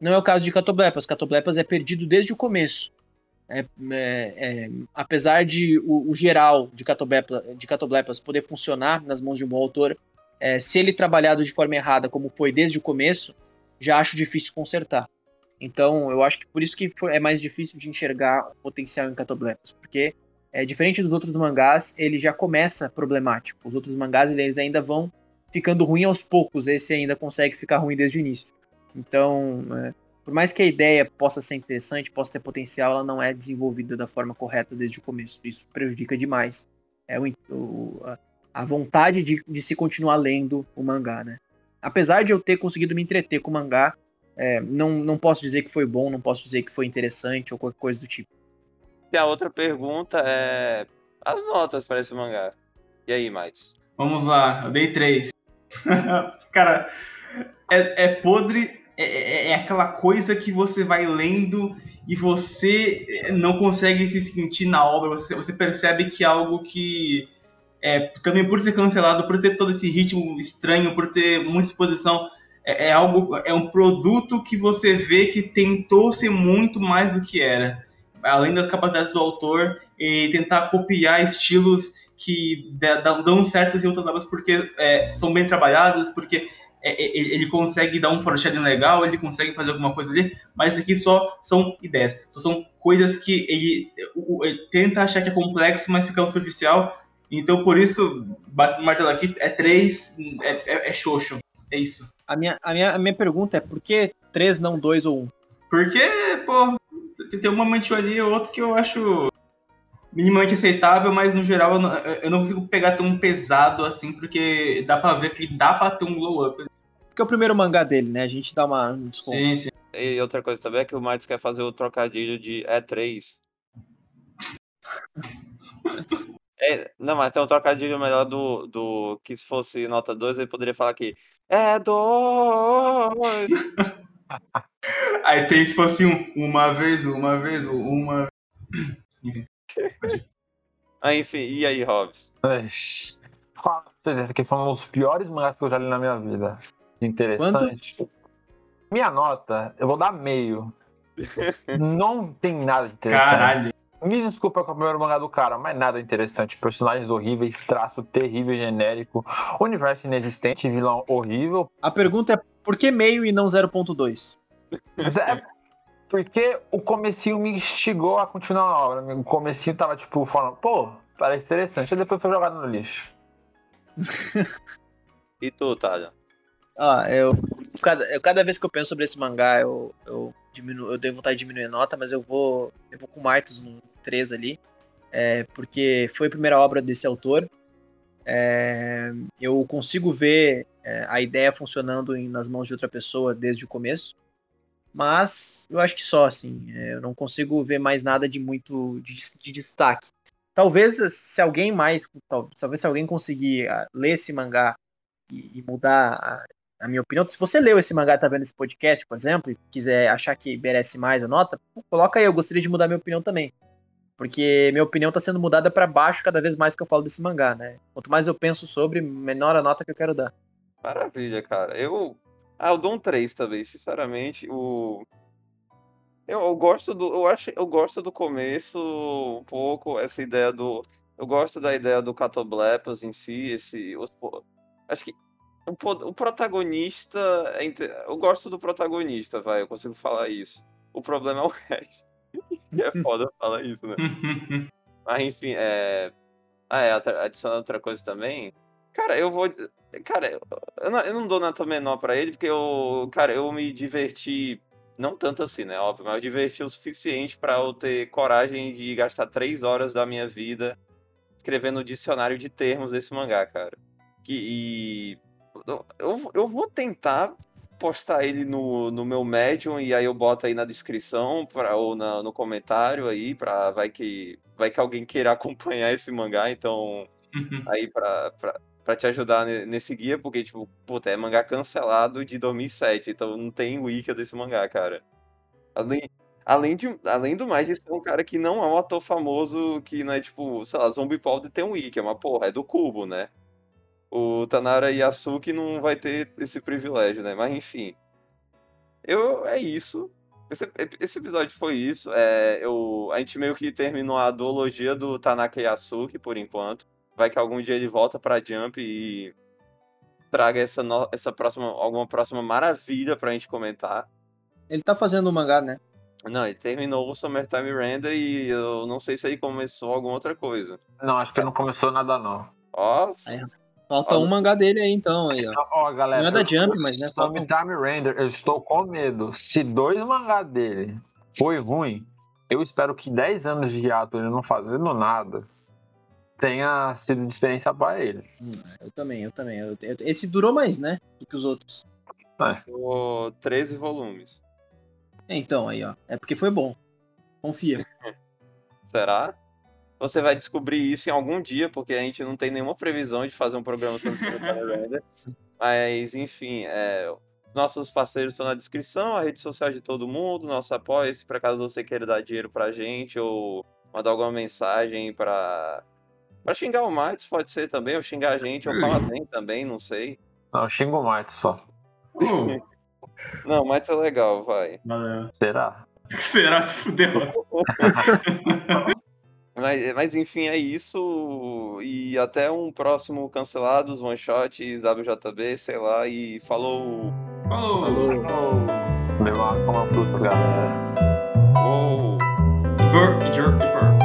Não é o caso de Catoblepas. Catoblepas é perdido desde o começo. É, é, é, apesar de o, o geral de, de Catoblepas poder funcionar nas mãos de um bom autor, é, se ele trabalhado de forma errada, como foi desde o começo, já acho difícil consertar. Então, eu acho que por isso que foi- é mais difícil de enxergar o potencial em Catoblepas, porque é diferente dos outros mangás, ele já começa problemático. Os outros mangás eles ainda vão ficando ruim aos poucos, esse ainda consegue ficar ruim desde o início. Então, é, por mais que a ideia possa ser interessante, possa ter potencial, ela não é desenvolvida da forma correta desde o começo. Isso prejudica demais é, o, o- a, vontade de, de se continuar lendo o mangá, né? Apesar de eu ter conseguido me entreter com o mangá, é, não, não posso dizer que foi bom, não posso dizer que foi interessante ou qualquer coisa do tipo. E a outra pergunta é as notas para esse mangá. E aí, mais? Vamos lá, eu dei três. Cara, é, é podre, é, é- é aquela coisa que você vai lendo e você não consegue se sentir na obra, você, você percebe que é algo que, é, também por ser cancelado, por ter todo esse ritmo estranho, por ter muita exposição, é, é algo, é um produto que você vê que tentou ser muito mais do que era. Além das capacidades do autor, e tentar copiar estilos que dão certas em outras obras porque é, são bem trabalhadas, porque é, é, ele consegue dar um foreshadowing legal, ele consegue fazer alguma coisa ali, mas aqui só são ideias, só são coisas que ele, ele tenta achar que é complexo, mas fica superficial. Então, por isso, bate o martelo aqui, é três, é, é, é xoxo. É isso. A minha, a, minha, a minha pergunta é por que 3, não 2 ou 1? Porque, pô, tem um momentinho ali e outro que eu acho minimamente aceitável, mas no geral eu não, eu não consigo pegar tão pesado assim, porque dá pra ver que dá pra ter um glow up. Porque é o primeiro mangá dele, né? A gente dá uma, um desconto. Sim, sim. E outra coisa também é que o Miles quer fazer o trocadilho de E3. É, não, mas tem um trocadilho melhor do, do que se fosse nota 2, ele poderia falar que é 2. Aí tem se fosse um, uma vez, uma vez, uma. Ah, enfim, e aí, Hobbs? Fala pra vocês, esse aqui foi um dos piores mangás que eu já li na minha vida. Interessante. Minha nota, eu vou dar meio. Não tem nada de interessante. Caralho. Me desculpa com o primeiro mangá do cara, mas nada interessante. Personagens horríveis, traço terrível, genérico, universo inexistente, vilão horrível. A pergunta é por que meio e não 0.2? Mas é porque o comecinho me instigou a continuar a obra. O comecinho tava tipo falando, pô, parece interessante. Aí depois foi jogado no lixo. E tu, Thalia? Ah, eu cada, eu. cada vez que eu penso sobre esse mangá, eu, eu, diminuo, eu tenho vontade de diminuir a nota, mas eu vou. Eu vou com o Marcos no 3 ali. É, porque foi a primeira obra desse autor. É, eu consigo ver é, a ideia funcionando em- nas mãos de outra pessoa desde o começo. Mas eu acho que só, assim. é, eu não consigo ver mais nada de muito de, de destaque. Talvez se alguém mais. tal- Talvez se alguém conseguir ah, ler esse mangá e, e mudar a, a minha opinião. Se você leu esse mangá e tá vendo esse podcast, por exemplo, e quiser achar que merece mais a nota, coloca aí, eu gostaria de mudar minha opinião também. Porque minha opinião tá sendo mudada para baixo cada vez mais que eu falo desse mangá, né? Quanto mais eu penso sobre, menor a nota que eu quero dar. Maravilha, cara. Eu. Ah, eu dou um 3 também, sinceramente. O. Eu, eu gosto do. Eu acho, eu gosto do começo um pouco, essa ideia do. Eu gosto da ideia do Catoblepas em si, esse. os acho que o, o protagonista. é Eu gosto do protagonista, vai, eu consigo falar isso. O problema é o resto. é foda falar isso, né? Mas enfim, é. Ah, é, adicionando outra coisa também. Cara, eu vou. Cara, eu não, eu não dou nota menor pra ele, porque eu. Cara, eu me diverti Não tanto assim, né? Óbvio, mas eu diverti o suficiente pra eu ter coragem de gastar três horas da minha vida escrevendo o dicionário de termos desse mangá, cara. Que, e eu- eu, vou tentar postar ele no, no meu Medium e aí eu boto aí na descrição pra, ou na- no comentário aí, pra, vai, que, vai que alguém queira acompanhar esse mangá, então aí pra, pra, pra te ajudar ne- nesse guia, porque, tipo, puta, é mangá cancelado de 2007, então não tem wiki desse mangá, cara. Além, além, de, além do mais, de ser um cara que não é um ator famoso, que não é, tipo, sei lá, Zombie Powder tem um wiki, mas, porra, é do Cubo, né? O Tanara Yasuki não vai ter esse privilégio, né? Mas, enfim. Eu, é isso. Esse, esse episódio foi isso. É, eu, a gente meio que terminou a duologia do Tanaka Yasuki, por enquanto. Vai que algum dia ele volta pra Jump e traga essa, no- essa próxima, alguma próxima maravilha pra gente comentar. Ele tá fazendo o mangá, né? Não, ele terminou o Summertime Render e eu não sei se aí começou alguma outra coisa. Não, acho que não começou nada, não. Ó, Falta Olha. um mangá dele aí, então. Aí, ó. Ó, galera. Não é da Jump, mas né? Falta. Time Render, eu estou com medo. Se dois mangá dele foi ruim, eu espero que 10 anos de hiato ele não fazendo nada tenha sido de experiência para ele. Eu também, eu também. Eu- eu- esse durou mais, né? Do que os outros. o 13 volumes. É, Então, aí, ó. É porque foi bom. Confia. Será? Você vai descobrir isso em algum dia, porque a gente não tem nenhuma previsão de fazer um programa sobre Render. Mas, enfim, é, os nossos parceiros estão na descrição, a rede social de todo mundo, nosso apoio, se por acaso você queira dar dinheiro pra gente ou mandar alguma mensagem pra, pra xingar o Matos, pode ser também, ou xingar a gente, ou falar bem também, não sei. Não, eu xingo mais só. Uh, Não, Matos é legal, vai. valeu. Será? Será se fudeu? Mas, mas enfim, é isso. E até um próximo Cancelados, One Shot, WJB, sei lá, e falou! Falou. Falou. Arco é uma fruta, galera. Uou! Ver, Jer, Iper.